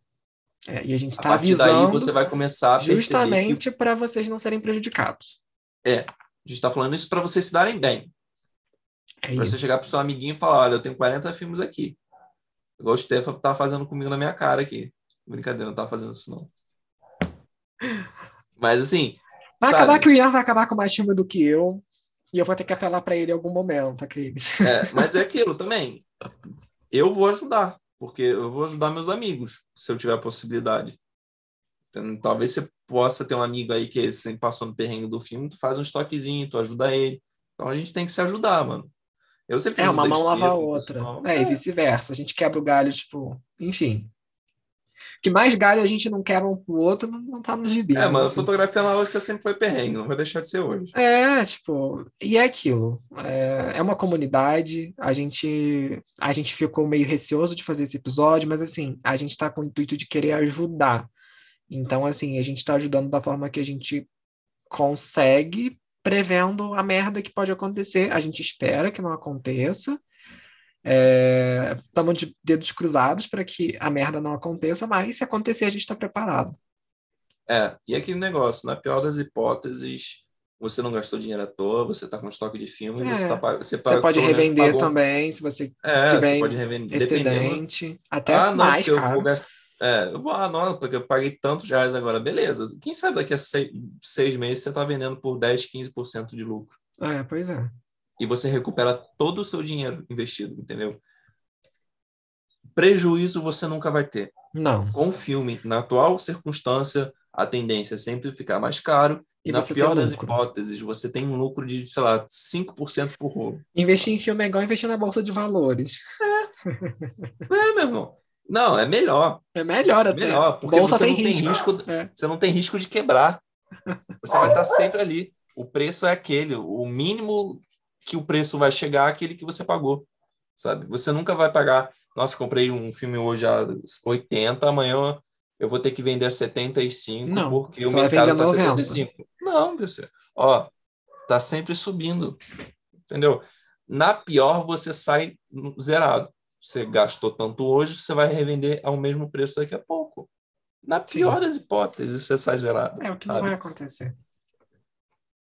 É, e a gente A está partir daí avisando você vai começar a perceber que justamente para vocês não serem prejudicados. a gente está falando isso para vocês se darem bem. É Para você chegar para seu amiguinho e falar, olha, eu tenho 40 filmes aqui. Igual o Stefan tá fazendo comigo na minha cara aqui. Brincadeira, não tá fazendo isso não. Mas assim, Vai sabe? acabar que o Ian vai acabar com mais filme do que eu. E eu vou ter que apelar para ele em algum momento, acredito. É, mas é aquilo também. Eu vou ajudar, porque eu vou ajudar meus amigos, se eu tiver a possibilidade. Então, talvez você possa ter um amigo aí que sempre passou no perrengue do filme, tu faz um estoquezinho, tu ajuda ele. Então a gente tem que se ajudar, mano. Eu sempre É, uma mão lava a outra. pessoal. É, e vice-versa. A gente quebra o galho, tipo, enfim. Que mais galho a gente não quebra um pro outro, não, não tá no gibi. É, mas, mano, assim. fotografia analógica sempre foi perrengue, não vai deixar de ser hoje. É, tipo, e é aquilo. É, é uma comunidade, a gente, a gente ficou meio receoso de fazer esse episódio, mas assim, a gente tá com o intuito de querer ajudar. Então, assim, a gente tá ajudando da forma que a gente consegue, prevendo a merda que pode acontecer. A gente espera que não aconteça. Estamos de dedos cruzados para que a merda não aconteça, mas se acontecer, a gente está preparado. É, e aquele negócio, na pior das hipóteses, você não gastou dinheiro à toa, você tá com estoque de filme, É, você, tá, você, Você pa- pode revender pagou- também, se você É, tiver você pode revender, dependendo. excedente, até Ah, não, mais, cara. vou gastar. É, eu vou, ah, não, porque eu paguei tantos reais agora. Beleza. Quem sabe daqui a seis, seis meses você tá vendendo por 10, 15% de lucro. É, pois é. E você recupera todo o seu dinheiro investido, entendeu? Prejuízo você nunca vai ter. Não. Com o filme, na atual circunstância, a tendência é sempre ficar mais caro. E, E na pior das hipóteses, você tem um lucro de, sei lá, 5% por rolo. Investir em filme é igual investir na bolsa de valores. É, meu irmão. Não, é melhor. É melhor É até. melhor, porque bolsa você não tem risco. risco É. você não tem risco de quebrar. Você vai estar sempre ali. O preço é aquele, o mínimo que o preço vai chegar é aquele que você pagou, sabe? Você nunca vai pagar nossa, comprei um filme hoje a 80, amanhã eu vou ter que vender a 75 Não, porque o você mercado tá 90. 75. Não, meu senhor. Ó, tá sempre subindo. Entendeu? Na pior, você sai zerado. Você gastou tanto hoje, você vai revender ao mesmo preço daqui a pouco. Na Sim. pior das hipóteses, você sai zerado. É o que não sabe? vai acontecer.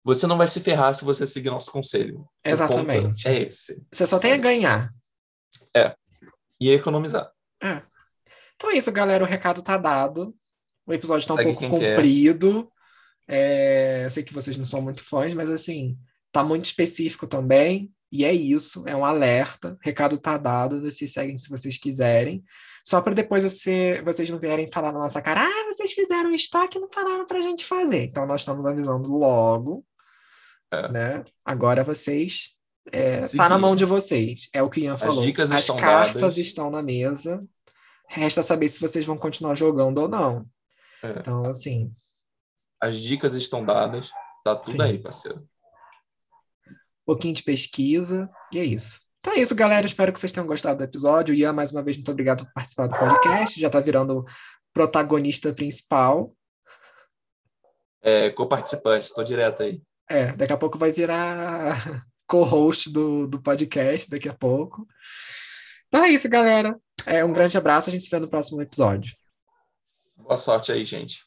Você não vai se ferrar se você seguir nosso conselho. Exatamente. É esse. Você só tem a ganhar. E economizar. É. Então é isso, galera. O recado tá dado. O episódio tá um Segue pouco comprido. É, eu sei que vocês não são muito fãs, mas assim, tá muito específico também. E é isso, é um alerta. Recado tá dado, vocês seguem se vocês quiserem. Só para depois você- vocês não vierem falar na nossa cara, ah, vocês fizeram estoque e não falaram pra gente fazer. Então nós estamos avisando logo. É. Né? Agora vocês. É, tá na mão de vocês. É o que Ian falou. dicas As estão cartas dadas. estão na mesa. Resta saber se vocês vão continuar jogando ou não. É. Então, assim, As dicas estão dadas. Tá tudo Sim. aí, parceiro. Um pouquinho de pesquisa, e é isso. Então é isso, galera. Espero que vocês tenham gostado do episódio. Ian, mais uma vez, muito obrigado por participar do podcast. Já tá virando protagonista principal. É, co-participante, tô direto aí. É, daqui a pouco vai virar co-host do, do podcast, daqui a pouco. Então é isso, galera. É, um grande abraço. A gente se vê no próximo episódio. Boa sorte aí, gente.